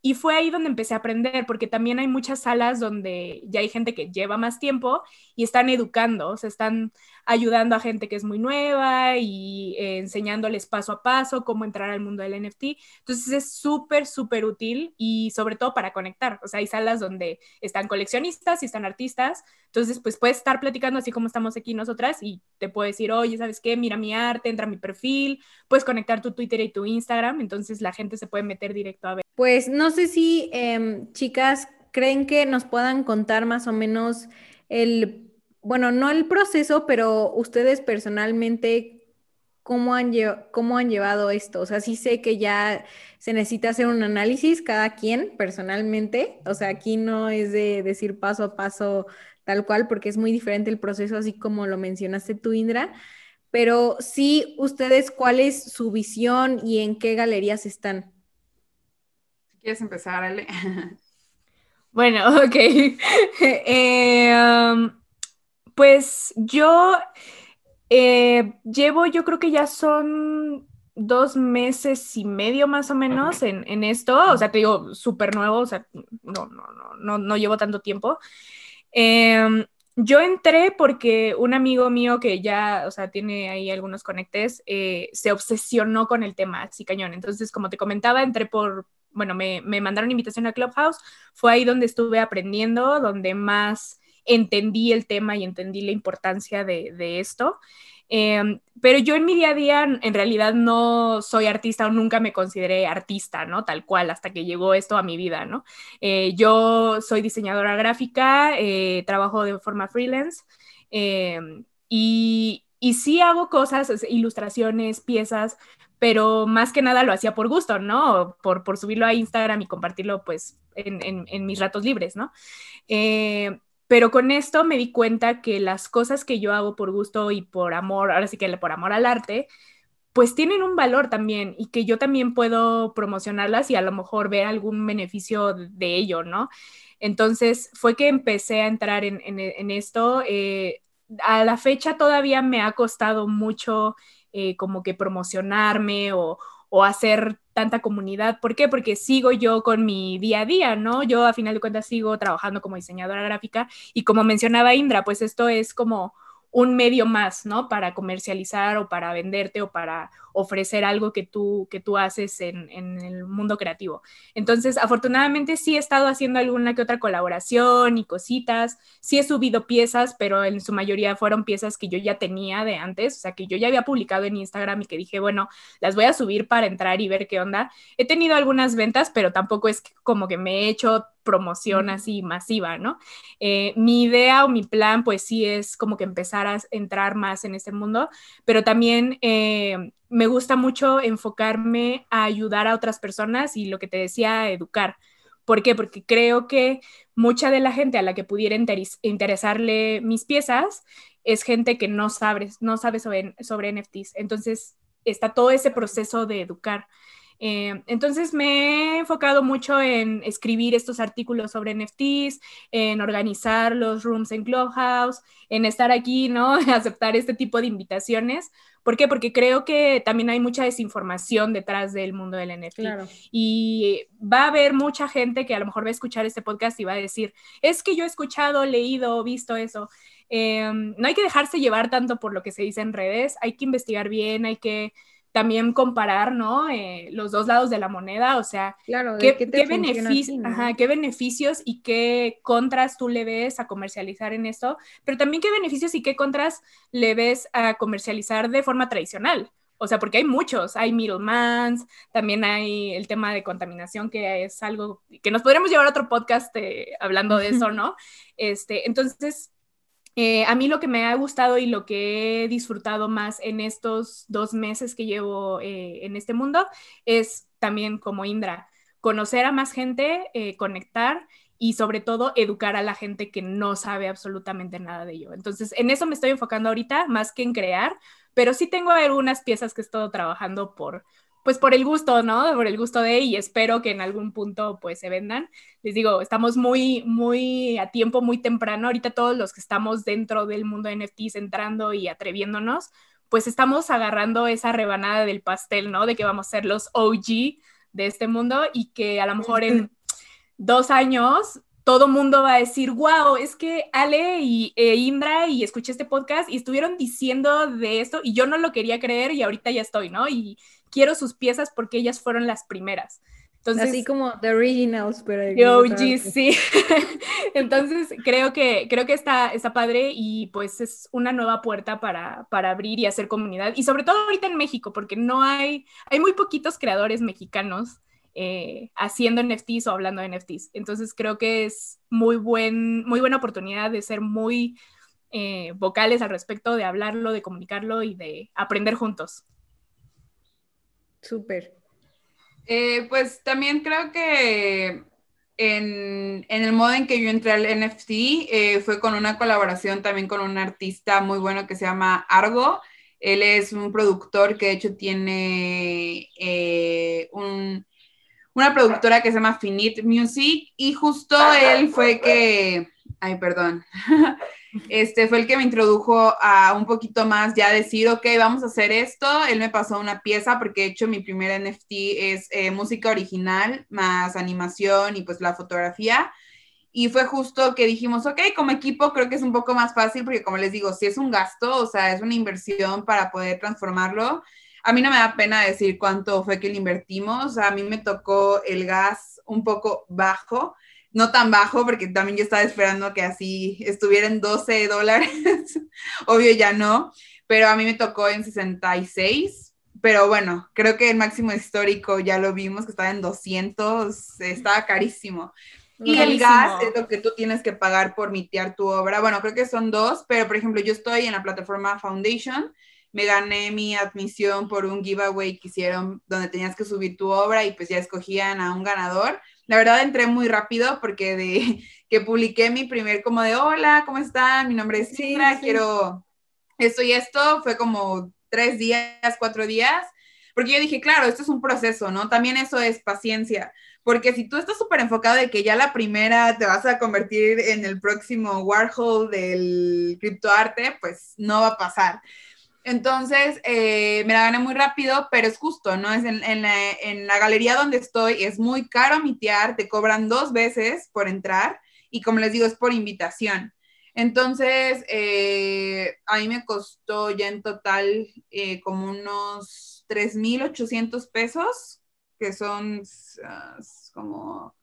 Y fue ahí donde empecé a aprender, porque también hay muchas salas donde ya hay gente que lleva más tiempo y están educando, o sea, están ayudando a gente que es muy nueva y eh, enseñándoles paso a paso cómo entrar al mundo del NFT. Entonces es súper, súper útil y sobre todo para conectar. O sea, hay salas donde están coleccionistas y están artistas. Entonces, pues puedes estar platicando así como estamos aquí nosotras y te puedo decir, oye, ¿sabes qué? Mira mi arte, entra mi perfil, puedes conectar tu Twitter y tu Instagram. Entonces la gente se puede meter directo a ver. Pues no sé si em, chicas creen que nos puedan contar más o menos el bueno, no el proceso, pero ustedes personalmente, ¿cómo han, ¿cómo han llevado esto? O sea, sí sé que ya se necesita hacer un análisis cada quien personalmente, o sea, aquí no es de decir paso a paso tal cual, porque es muy diferente el proceso, así como lo mencionaste tú, Indra, pero sí, ustedes, ¿cuál es su visión y en qué galerías están? ¿Quieres empezar, Ale? Bueno, ok. eh, um, pues yo eh, llevo, yo creo que ya son dos meses y medio más o menos en, esto, o sea, te digo, súper nuevo, o sea, no, no, no, no, llevo tanto tiempo. Em, yo entré porque un amigo mío que ya, o sea, tiene ahí algunos conectes, eh, se obsesionó con el tema, así cañón. Entonces, como te comentaba, entré por, bueno, me, me mandaron invitación a Clubhouse, fue ahí donde estuve aprendiendo, donde más entendí el tema y entendí la importancia de, esto. Em, pero yo en mi día a día en realidad no soy artista o nunca me consideré artista, ¿no? Tal cual, hasta que llegó esto a mi vida, ¿no? Eh, yo soy diseñadora gráfica, eh, trabajo de forma freelance em, y, y sí hago cosas, ilustraciones, piezas, pero más que nada lo hacía por gusto, ¿no? Por, por subirlo a Instagram y compartirlo pues en, mis ratos libres, ¿no? Eh, pero con esto me di cuenta que las cosas que yo hago por gusto y por amor, ahora sí que por amor al arte, pues tienen un valor también y que yo también puedo promocionarlas y a lo mejor ver algún beneficio de ello, ¿no? Entonces fue que empecé a entrar en, esto. Eh, a la fecha todavía me ha costado mucho eh, como que promocionarme o, o hacer tanta comunidad. ¿Por qué? Porque sigo yo con mi día a día, ¿no? Yo a final de cuentas sigo trabajando como diseñadora gráfica y como mencionaba Indra, pues esto es como un medio más, ¿no? Para comercializar o para venderte o para ofrecer algo que tú, que tú haces en, el mundo creativo. Entonces, afortunadamente sí he estado haciendo alguna que otra colaboración y cositas, sí he subido piezas, pero en su mayoría fueron piezas que yo ya tenía de antes, o sea, que yo ya había publicado en Instagram y que dije, bueno, las voy a subir para entrar y ver qué onda. He tenido algunas ventas, pero tampoco es como que me he hecho promoción así masiva, ¿no? Eh, mi idea o mi plan, pues sí es como que empezar a entrar más en este mundo, pero también eh, me gusta mucho enfocarme a ayudar a otras personas y lo que te decía, educar. ¿Por qué? Porque creo que mucha de la gente a la que pudiera interesarle mis piezas es gente que no sabe, no sabe sobre, sobre NFTs. Entonces, está todo ese proceso de educar. Eh, entonces me he enfocado mucho en escribir estos artículos sobre NFTs, en organizar los rooms en Clubhouse, en estar aquí, ¿no? Aceptar este tipo de invitaciones. ¿Por qué? Porque creo que también hay mucha desinformación detrás del mundo del NFT. Y va a haber mucha gente que a lo mejor va a escuchar este podcast y va a decir, es que yo he escuchado, leído, visto eso. Eh, no hay que dejarse llevar tanto por lo que se dice en redes, hay que investigar bien, hay que también comparar, ¿no? Eh, los dos lados de la moneda, o sea, claro, ¿qué, qué, qué beneficios y qué contras tú le ves a comercializar en esto, pero también qué beneficios y qué contras le ves a comercializar de forma tradicional. O sea, porque hay muchos, hay middlemans, también hay el tema de contaminación, que es algo que nos podríamos llevar a otro podcast eh, hablando de eso, ¿no? Este, entonces, eh, a mí lo que me ha gustado y lo que he disfrutado más en estos dos meses que llevo eh, en este mundo es también como Indra, conocer a más gente, eh, conectar y sobre todo educar a la gente que no sabe absolutamente nada de ello. Entonces, en eso me estoy enfocando ahorita más que en crear, pero sí tengo algunas piezas que he estado trabajando por, pues por el gusto, ¿no? Por el gusto de y espero que en algún punto pues se vendan. Les digo, estamos muy, muy a tiempo, muy temprano. Ahorita todos los que estamos dentro del mundo de NFTs entrando y atreviéndonos, pues estamos agarrando esa rebanada del pastel, ¿no? De que vamos a ser los OG de este mundo y que a lo mejor en dos años todo mundo va a decir, wow, es que Ale y e Indra y escuché este podcast y estuvieron diciendo de esto y yo no lo quería creer y ahorita ya estoy, ¿no? Y quiero sus piezas porque ellas fueron las primeras. Entonces, Así como The Originals, pero... OG, sí. Entonces, creo que, creo que está, está padre y pues es una nueva puerta para, para abrir y hacer comunidad. Y sobre todo ahorita en México, porque no hay, hay muy poquitos creadores mexicanos eh, haciendo NFTs o hablando de NFTs. Entonces, creo que es muy, buen, muy buena oportunidad de ser muy eh, vocales al respecto, de hablarlo, de comunicarlo y de aprender juntos. Súper. Eh, pues también creo que en, el modo en que yo entré al NFT eh, fue con una colaboración también con un artista muy bueno que se llama Argo. Él es un productor que de hecho tiene eh, una productora que se llama Finite Music y justo él fue que, ay, perdón, este fue el que me introdujo a un poquito más ya decir, ok, vamos a hacer esto. Él me pasó una pieza porque de hecho mi primer NFT es eh, música original más animación y pues la fotografía. Y fue justo que dijimos, ok, como equipo creo que es un poco más fácil porque como les digo, si es un gasto, o sea, es una inversión para poder transformarlo. A mí no me da pena decir cuánto fue que le invertimos. A mí me tocó el gas un poco bajo no tan bajo, porque también yo estaba esperando que así estuviera en 12 dólares, obvio ya no, pero a mí me tocó en 66, pero bueno, creo que el máximo histórico ya lo vimos, que estaba en 200, estaba carísimo. Y el gas es lo que tú tienes que pagar por mitear tu obra. Bueno, creo que son dos, pero por ejemplo, yo estoy en la plataforma Foundation, me gané mi admisión por un giveaway que hicieron donde tenías que subir tu obra y pues ya escogían a un ganador la verdad entré muy rápido porque de que publiqué mi primer como de hola, ¿cómo están? Mi nombre es Sina, quiero esto y esto, fue como tres días, cuatro días, porque yo dije, claro, esto es un proceso, ¿no? También eso es paciencia, porque si tú estás súper enfocado de que ya la primera te vas a convertir en el próximo Warhol del criptoarte, pues no va a pasar. Entonces, eh, me la gané muy rápido, pero es justo, ¿no? Es en, la, galería donde estoy, es muy caro mitear, te cobran dos veces por entrar y como les digo, es por invitación. Entonces, eh, a mí me costó ya en total eh, como unos 3.800 pesos, que son ah, como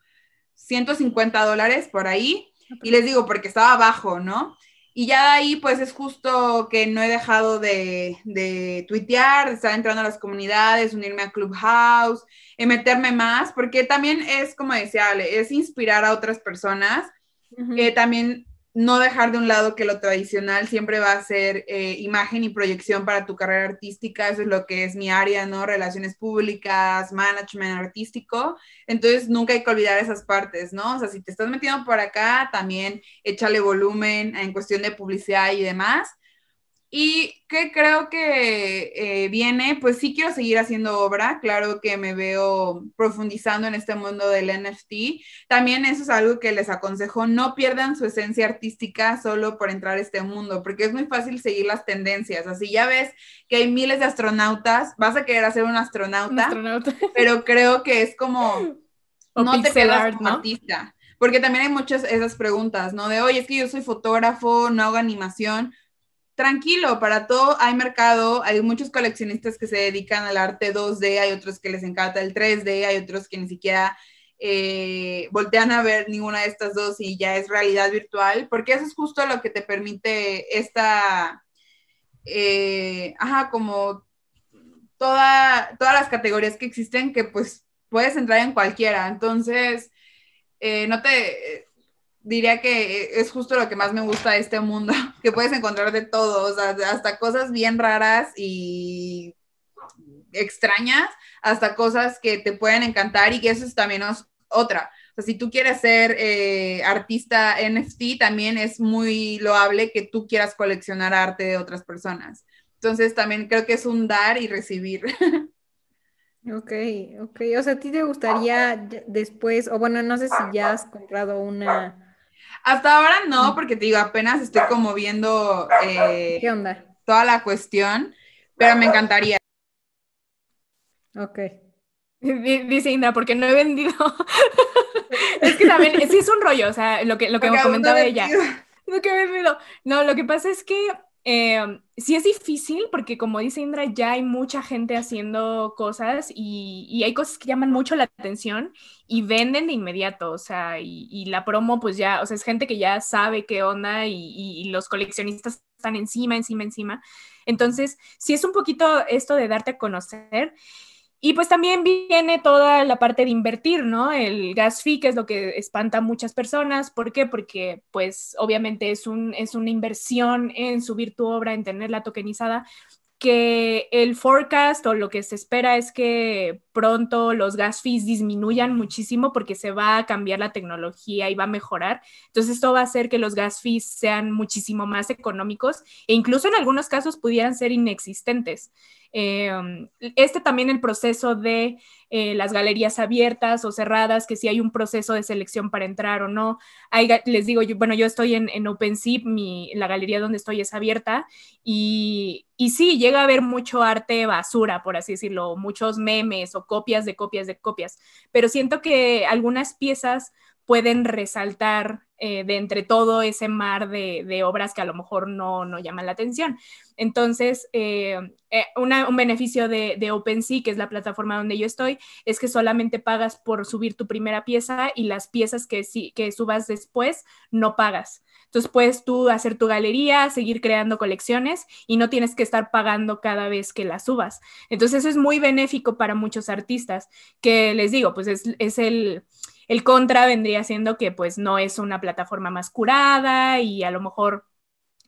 150 dólares por ahí. Y les digo, porque estaba abajo, ¿no? Y ya de ahí, pues es justo que no he dejado de, de tuitear, de estar entrando a las comunidades, unirme a Clubhouse, y meterme más, porque también es, como decía Ale, es inspirar a otras personas. que también no dejar de un lado que lo tradicional siempre va a ser eh, imagen y proyección para tu carrera artística, eso es lo que es mi área, ¿no? Relaciones públicas, management artístico, entonces nunca hay que olvidar esas partes, ¿no? O sea, si te estás metiendo por acá, también échale volumen en cuestión de publicidad y demás, y que creo que eh, viene, pues sí quiero seguir haciendo obra, claro que me veo profundizando en este mundo del NFT. También eso es algo que les aconsejo, no pierdan su esencia artística solo por entrar a este mundo, porque es muy fácil seguir las tendencias. Así ya ves que hay miles de astronautas, vas a querer hacer un astronauta, pero creo que es como... no te pierdas como artista. Porque también hay muchas esas preguntas, ¿no? De, oye, es que yo soy fotógrafo, no hago animación tranquilo, para todo hay mercado, hay muchos coleccionistas que se dedican al arte 2D, hay otros que les encanta el 3D, hay otros que ni siquiera eh, voltean a ver ninguna de estas dos y ya es realidad virtual, porque eso es justo lo que te permite esta, eh, ajá, como toda, todas las categorías que existen que pues puedes entrar en cualquiera, entonces... Eh, no te, diría que es justo lo que más me gusta de este mundo, que puedes encontrar de todo, hasta cosas bien raras y extrañas, hasta cosas que te pueden encantar y que eso es también otra. O sea, si tú quieres ser eh, artista NFT, también es muy loable que tú quieras coleccionar arte de otras personas. Entonces, también creo que es un dar y recibir. Ok, ok. O sea, ¿a ti te gustaría después, o bueno, no sé si ya has comprado una hasta ahora no, porque te digo, apenas estoy como viendo eh, toda la cuestión, pero me encantaría. Ok. Dice Indra, porque no he vendido. es que también, sí es un rollo, o sea, lo que, lo que me comentaba ella. Lo que he vendido. No, lo que pasa es que eh, sí es difícil porque como dice Indra, ya hay mucha gente haciendo cosas y, hay cosas que llaman mucho la atención y venden de inmediato, o sea, y, la promo pues ya, o sea, es gente que ya sabe qué onda y, los coleccionistas están encima, encima, encima. Entonces, sí es un poquito esto de darte a conocer. Y pues también viene toda la parte de invertir, ¿no? El gas fee, que es lo que espanta a muchas personas. ¿Por qué? Porque pues obviamente es, un, es una inversión en subir tu obra, en tenerla tokenizada, que el forecast o lo que se espera es que pronto los gas fees disminuyan muchísimo porque se va a cambiar la tecnología y va a mejorar. Entonces esto va a hacer que los gas fees sean muchísimo más económicos e incluso en algunos casos pudieran ser inexistentes. Em, este también el proceso de eh, las galerías abiertas o cerradas, que si hay un proceso de selección para entrar o no. les digo, yo, bueno, yo estoy en, en OpenSea, mi, la galería donde estoy es abierta y, y sí, llega a haber mucho arte basura, por así decirlo, muchos memes o copias de copias de copias, pero siento que algunas piezas pueden resaltar eh, de entre todo ese mar de, obras que a lo mejor no, no llaman la atención. Entonces, eh, eh, un beneficio de, de, OpenSea, que es la plataforma donde yo estoy, es que solamente pagas por subir tu primera pieza y las piezas que, que subas después no pagas. Entonces puedes tú hacer tu galería, seguir creando colecciones y no tienes que estar pagando cada vez que las subas. Entonces eso es muy benéfico para muchos artistas, que les digo, pues es, es el el contra vendría siendo que pues no es una plataforma más curada y a lo mejor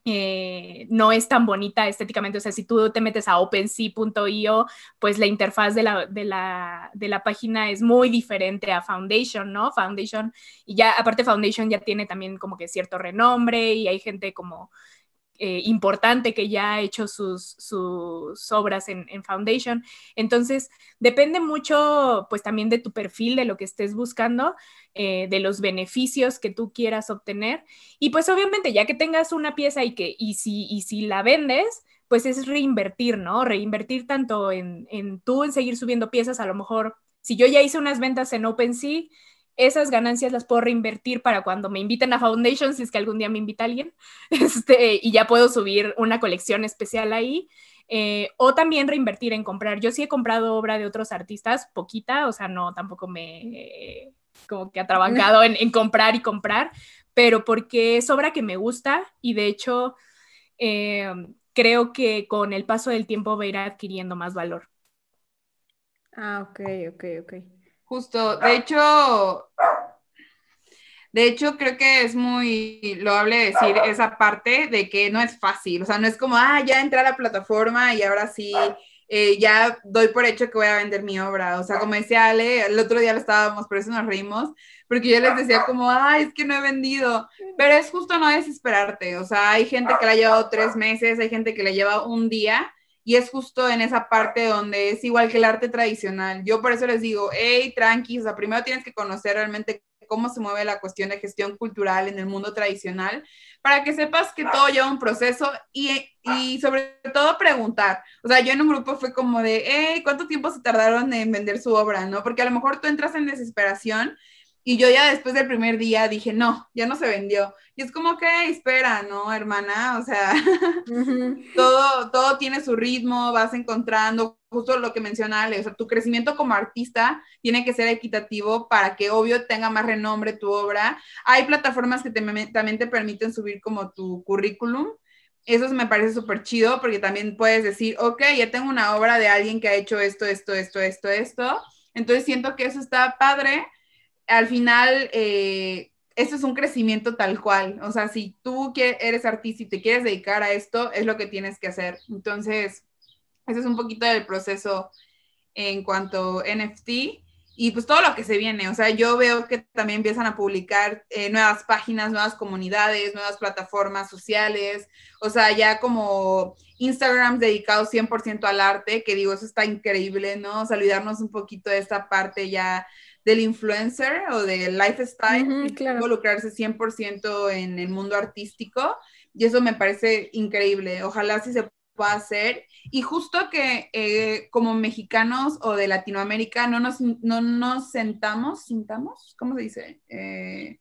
eh, no es tan bonita estéticamente. O sea, si tú te metes a OpenSea.io, pues la interfaz de la, de, la, de la, página es muy diferente a Foundation, ¿no? Foundation, y ya aparte Foundation ya tiene también como que cierto renombre y hay gente como eh, importante que ya ha hecho sus, sus obras en, Foundation. Entonces, depende mucho, pues también de tu perfil, de lo que estés buscando, eh, de los beneficios que tú quieras obtener. Y pues obviamente, ya que tengas una pieza y que, y si, y si la vendes, pues es reinvertir, ¿no? Reinvertir tanto en, en tú, en seguir subiendo piezas, a lo mejor, si yo ya hice unas ventas en OpenSea, esas ganancias las puedo reinvertir para cuando me inviten a Foundation, si es que algún día me invita alguien, este, y ya puedo subir una colección especial ahí. Eh, o también reinvertir en comprar. Yo sí he comprado obra de otros artistas, poquita, o sea, no, tampoco me como que ha trabajado en, comprar y comprar, pero porque es obra que me gusta y de hecho eh, creo que con el paso del tiempo va a ir adquiriendo más valor. Ah, ok, ok, ok. Justo, de hecho, de hecho creo que es muy loable decir esa parte de que no es fácil, o sea, no es como, ah, ya entré a la plataforma y ahora sí, eh, ya doy por hecho que voy a vender mi obra, o sea, como decía Ale, el otro día lo estábamos, por eso nos reímos, porque yo les decía como, ay, es que no he vendido, pero es justo no desesperarte, o sea, hay gente que la ha llevado tres meses, hay gente que la lleva un día, y es justo en esa parte donde es igual que el arte tradicional. Yo por eso les digo, hey, tranqui, o sea, primero tienes que conocer realmente cómo se mueve la cuestión de gestión cultural en el mundo tradicional, para que sepas que todo lleva un proceso y, y sobre todo preguntar. O sea, yo en un grupo fue como de, hey, ¿cuánto tiempo se tardaron en vender su obra? ¿No? Porque a lo mejor tú entras en desesperación y yo ya después del primer día dije, no, ya no se vendió. Y es como que, espera, ¿no, hermana? O sea, todo, todo tiene su ritmo, vas encontrando, justo lo que menciona Ale, o sea, tu crecimiento como artista tiene que ser equitativo para que, obvio, tenga más renombre tu obra. Hay plataformas que también te permiten subir como tu currículum. Eso me parece súper chido porque también puedes decir, ok, ya tengo una obra de alguien que ha hecho esto, esto, esto, esto, esto. Entonces siento que eso está padre al final, eh, esto es un crecimiento tal cual. O sea, si tú eres artista y te quieres dedicar a esto, es lo que tienes que hacer. Entonces, ese es un poquito del proceso en cuanto a NFT y pues todo lo que se viene. O sea, yo veo que también empiezan a publicar eh, nuevas páginas, nuevas comunidades, nuevas plataformas sociales. O sea, ya como Instagram dedicado 100% al arte, que digo, eso está increíble, ¿no? O un poquito de esta parte ya del influencer o del lifestyle, involucrarse 100% en el mundo artístico y eso me parece increíble. Ojalá si se pueda hacer. Y justo que eh, como mexicanos o de Latinoamérica no nos, no nos sentamos, sintamos, ¿cómo se dice? Eh,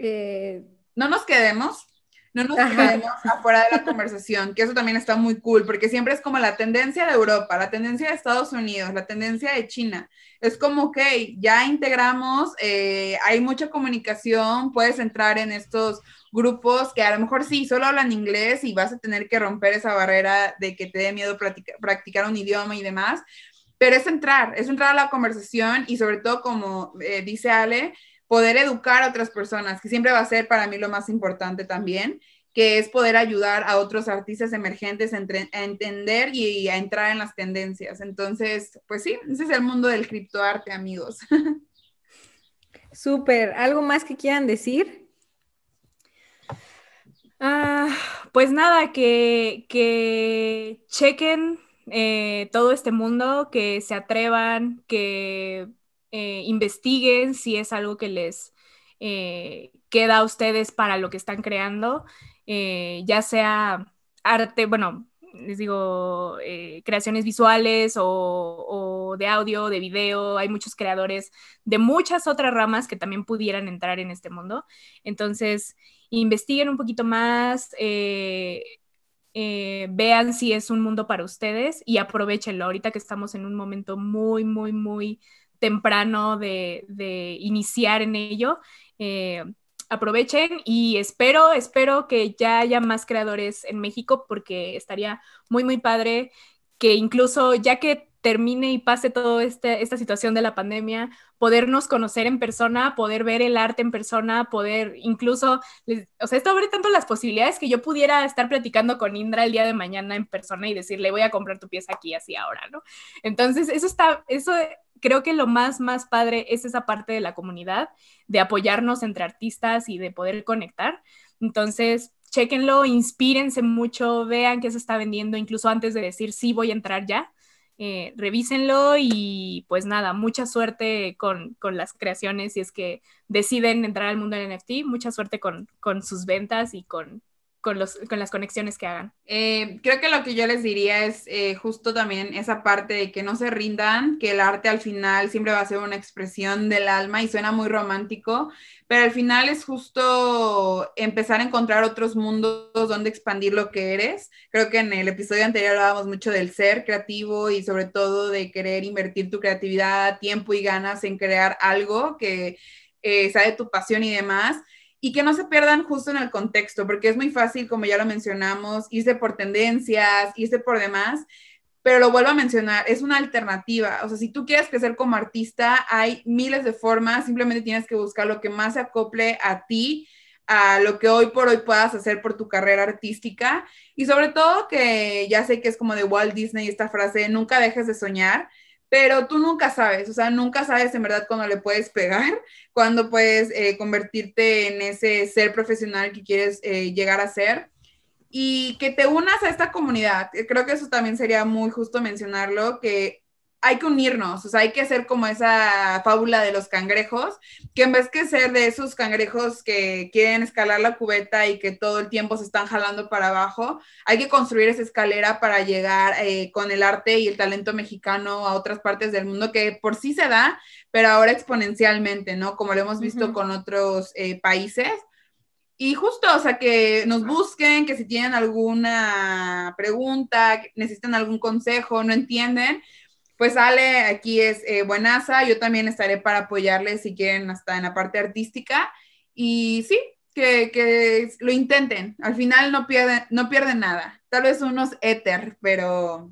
Eh, no nos quedemos, no nos quedemos afuera de la conversación, que eso también está muy cool, porque siempre es como la tendencia de Europa, la tendencia de Estados Unidos, la tendencia de China. Es como, ok, ya integramos, eh, hay mucha comunicación, puedes entrar en estos grupos que a lo mejor sí, solo hablan inglés y vas a tener que romper esa barrera de que te dé miedo practicar, practicar un idioma y demás, pero es entrar, es entrar a la conversación y sobre todo, como eh, dice Ale, poder educar a otras personas, que siempre va a ser para mí lo más importante también, que es poder ayudar a otros artistas emergentes a, entender y, y, a entrar en las tendencias. Entonces, pues sí, ese es el mundo del criptoarte, amigos. Súper. ¿Algo más que quieran decir? Ah, pues nada, que, que chequen eh, todo este mundo, que se atrevan, que eh, investiguen si es algo que les eh, queda a ustedes para lo que están creando, eh, ya sea arte, bueno, les digo, creaciones visuales o, o, de audio, de video, hay muchos creadores de muchas otras ramas que también pudieran entrar en este mundo. Entonces, investiguen un poquito más, vean si es un mundo para ustedes y aprovechenlo. Ahorita que estamos en un momento muy, muy, muy temprano de, de iniciar en ello. Eh, aprovechen y espero, espero que ya haya más creadores en México porque estaría muy, muy padre que incluso ya que termine y pase toda este, esta situación de la pandemia, podernos conocer en persona, poder ver el arte en persona, poder incluso, o sea, esto abre tanto las posibilidades que yo pudiera estar platicando con Indra el día de mañana en persona y decirle, voy a comprar tu pieza aquí, así ahora, ¿no? Entonces, eso está, eso creo que lo más, más padre es esa parte de la comunidad, de apoyarnos entre artistas y de poder conectar. Entonces, chequenlo, inspírense mucho, vean qué se está vendiendo, incluso antes de decir sí voy a entrar ya. Eh, revísenlo y pues nada, mucha suerte con, con, las creaciones si es que deciden entrar al mundo del NFT, mucha suerte con, con sus ventas y con, con, los, con, las conexiones que hagan. Eh, creo que lo que yo les diría es eh, justo también esa parte de que no se rindan, que el arte al final siempre va a ser una expresión del alma y suena muy romántico, pero al final es justo empezar a encontrar otros mundos donde expandir lo que eres. Creo que en el episodio anterior hablábamos mucho del ser creativo y sobre todo de querer invertir tu creatividad, tiempo y ganas en crear algo que eh, sea de tu pasión y demás y que no se pierdan justo en el contexto, porque es muy fácil, como ya lo mencionamos, irse por tendencias, irse por demás, pero lo vuelvo a mencionar, es una alternativa. O sea, si tú quieres crecer como artista, hay miles de formas, simplemente tienes que buscar lo que más se acople a ti, a lo que hoy por hoy puedas hacer por tu carrera artística y sobre todo que ya sé que es como de Walt Disney esta frase, nunca dejes de soñar pero tú nunca sabes, o sea, nunca sabes en verdad cuándo le puedes pegar, cuándo puedes eh, convertirte en ese ser profesional que quieres eh, llegar a ser y que te unas a esta comunidad. Creo que eso también sería muy justo mencionarlo, que hay que unirnos, o sea, hay que hacer como esa fábula de los cangrejos, que en vez que ser de esos cangrejos que quieren escalar la cubeta y que todo el tiempo se están jalando para abajo, hay que construir esa escalera para llegar eh, con el arte y el talento mexicano a otras partes del mundo que por sí se da, pero ahora exponencialmente, ¿no? Como lo hemos visto uh -huh. con otros eh, países. Y justo, o sea, que nos busquen, que si tienen alguna pregunta, necesitan algún consejo, no entienden, pues Ale aquí es eh, buenaza, yo también estaré para apoyarles si quieren hasta en la parte artística y sí, que, que lo intenten, al final no pierden, no pierden nada, tal vez unos éter, pero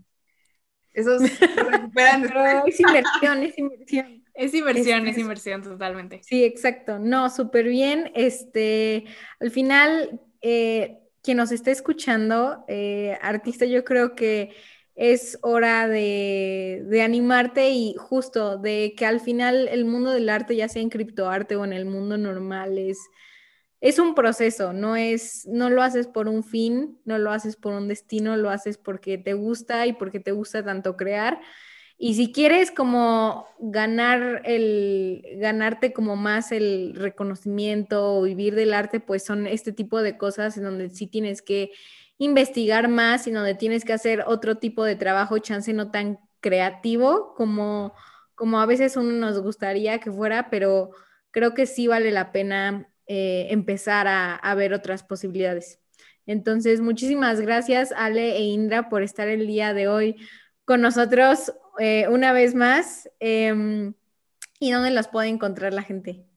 esos recuperan pero es inversión, es inversión. Es inversión, es, es inversión totalmente. Sí, exacto. No, súper bien. Este, al final, eh, quien nos esté escuchando, eh, artista, yo creo que es hora de, animarte y justo de que al final el mundo del arte, ya sea en criptoarte o en el mundo normal, es, es un proceso, no es, no lo haces por un fin, no lo haces por un destino, lo haces porque te gusta y porque te gusta tanto crear. Y si quieres como ganar el, ganarte como más el reconocimiento o vivir del arte, pues son este tipo de cosas en donde sí tienes que investigar más y donde tienes que hacer otro tipo de trabajo, chance no tan creativo como, como a veces uno nos gustaría que fuera, pero creo que sí vale la pena eh, empezar a, ver otras posibilidades. Entonces, muchísimas gracias Ale e Indra por estar el día de hoy con nosotros eh, una vez más. Em, ¿Y dónde las puede encontrar la gente?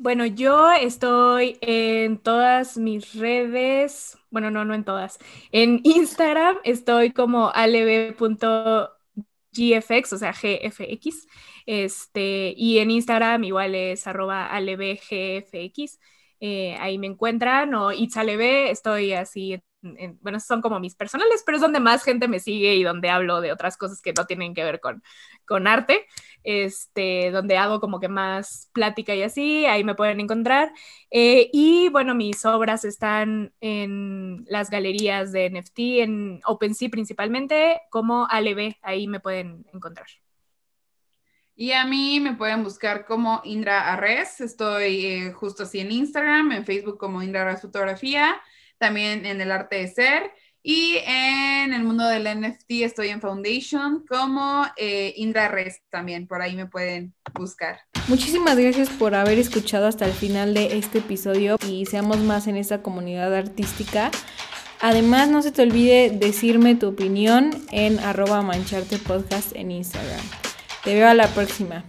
Bueno, yo estoy en todas mis redes, bueno, no, no en todas. En Instagram estoy como alb.gfx, o sea, gfx. Este, y en Instagram igual es arroba alebgfx. Eh, ahí me encuentran, o itzalebe, estoy así bueno, son como mis personales, pero es donde más gente me sigue y donde hablo de otras cosas que no tienen que ver con, con arte, este, donde hago como que más plática y así, ahí me pueden encontrar. Eh, y bueno, mis obras están en las galerías de NFT, en OpenSea principalmente, como ALB, ahí me pueden encontrar. Y a mí me pueden buscar como Indra Arres, estoy eh, justo así en Instagram, en Facebook como Indra Arres Fotografía también en el arte de ser. Y en el mundo del NFT estoy en Foundation como eh, Indra Rest también, por ahí me pueden buscar. Muchísimas gracias por haber escuchado hasta el final de este episodio y seamos más en esta comunidad artística. Además, no se te olvide decirme tu opinión en arroba mancharte podcast en Instagram. Te veo a la próxima.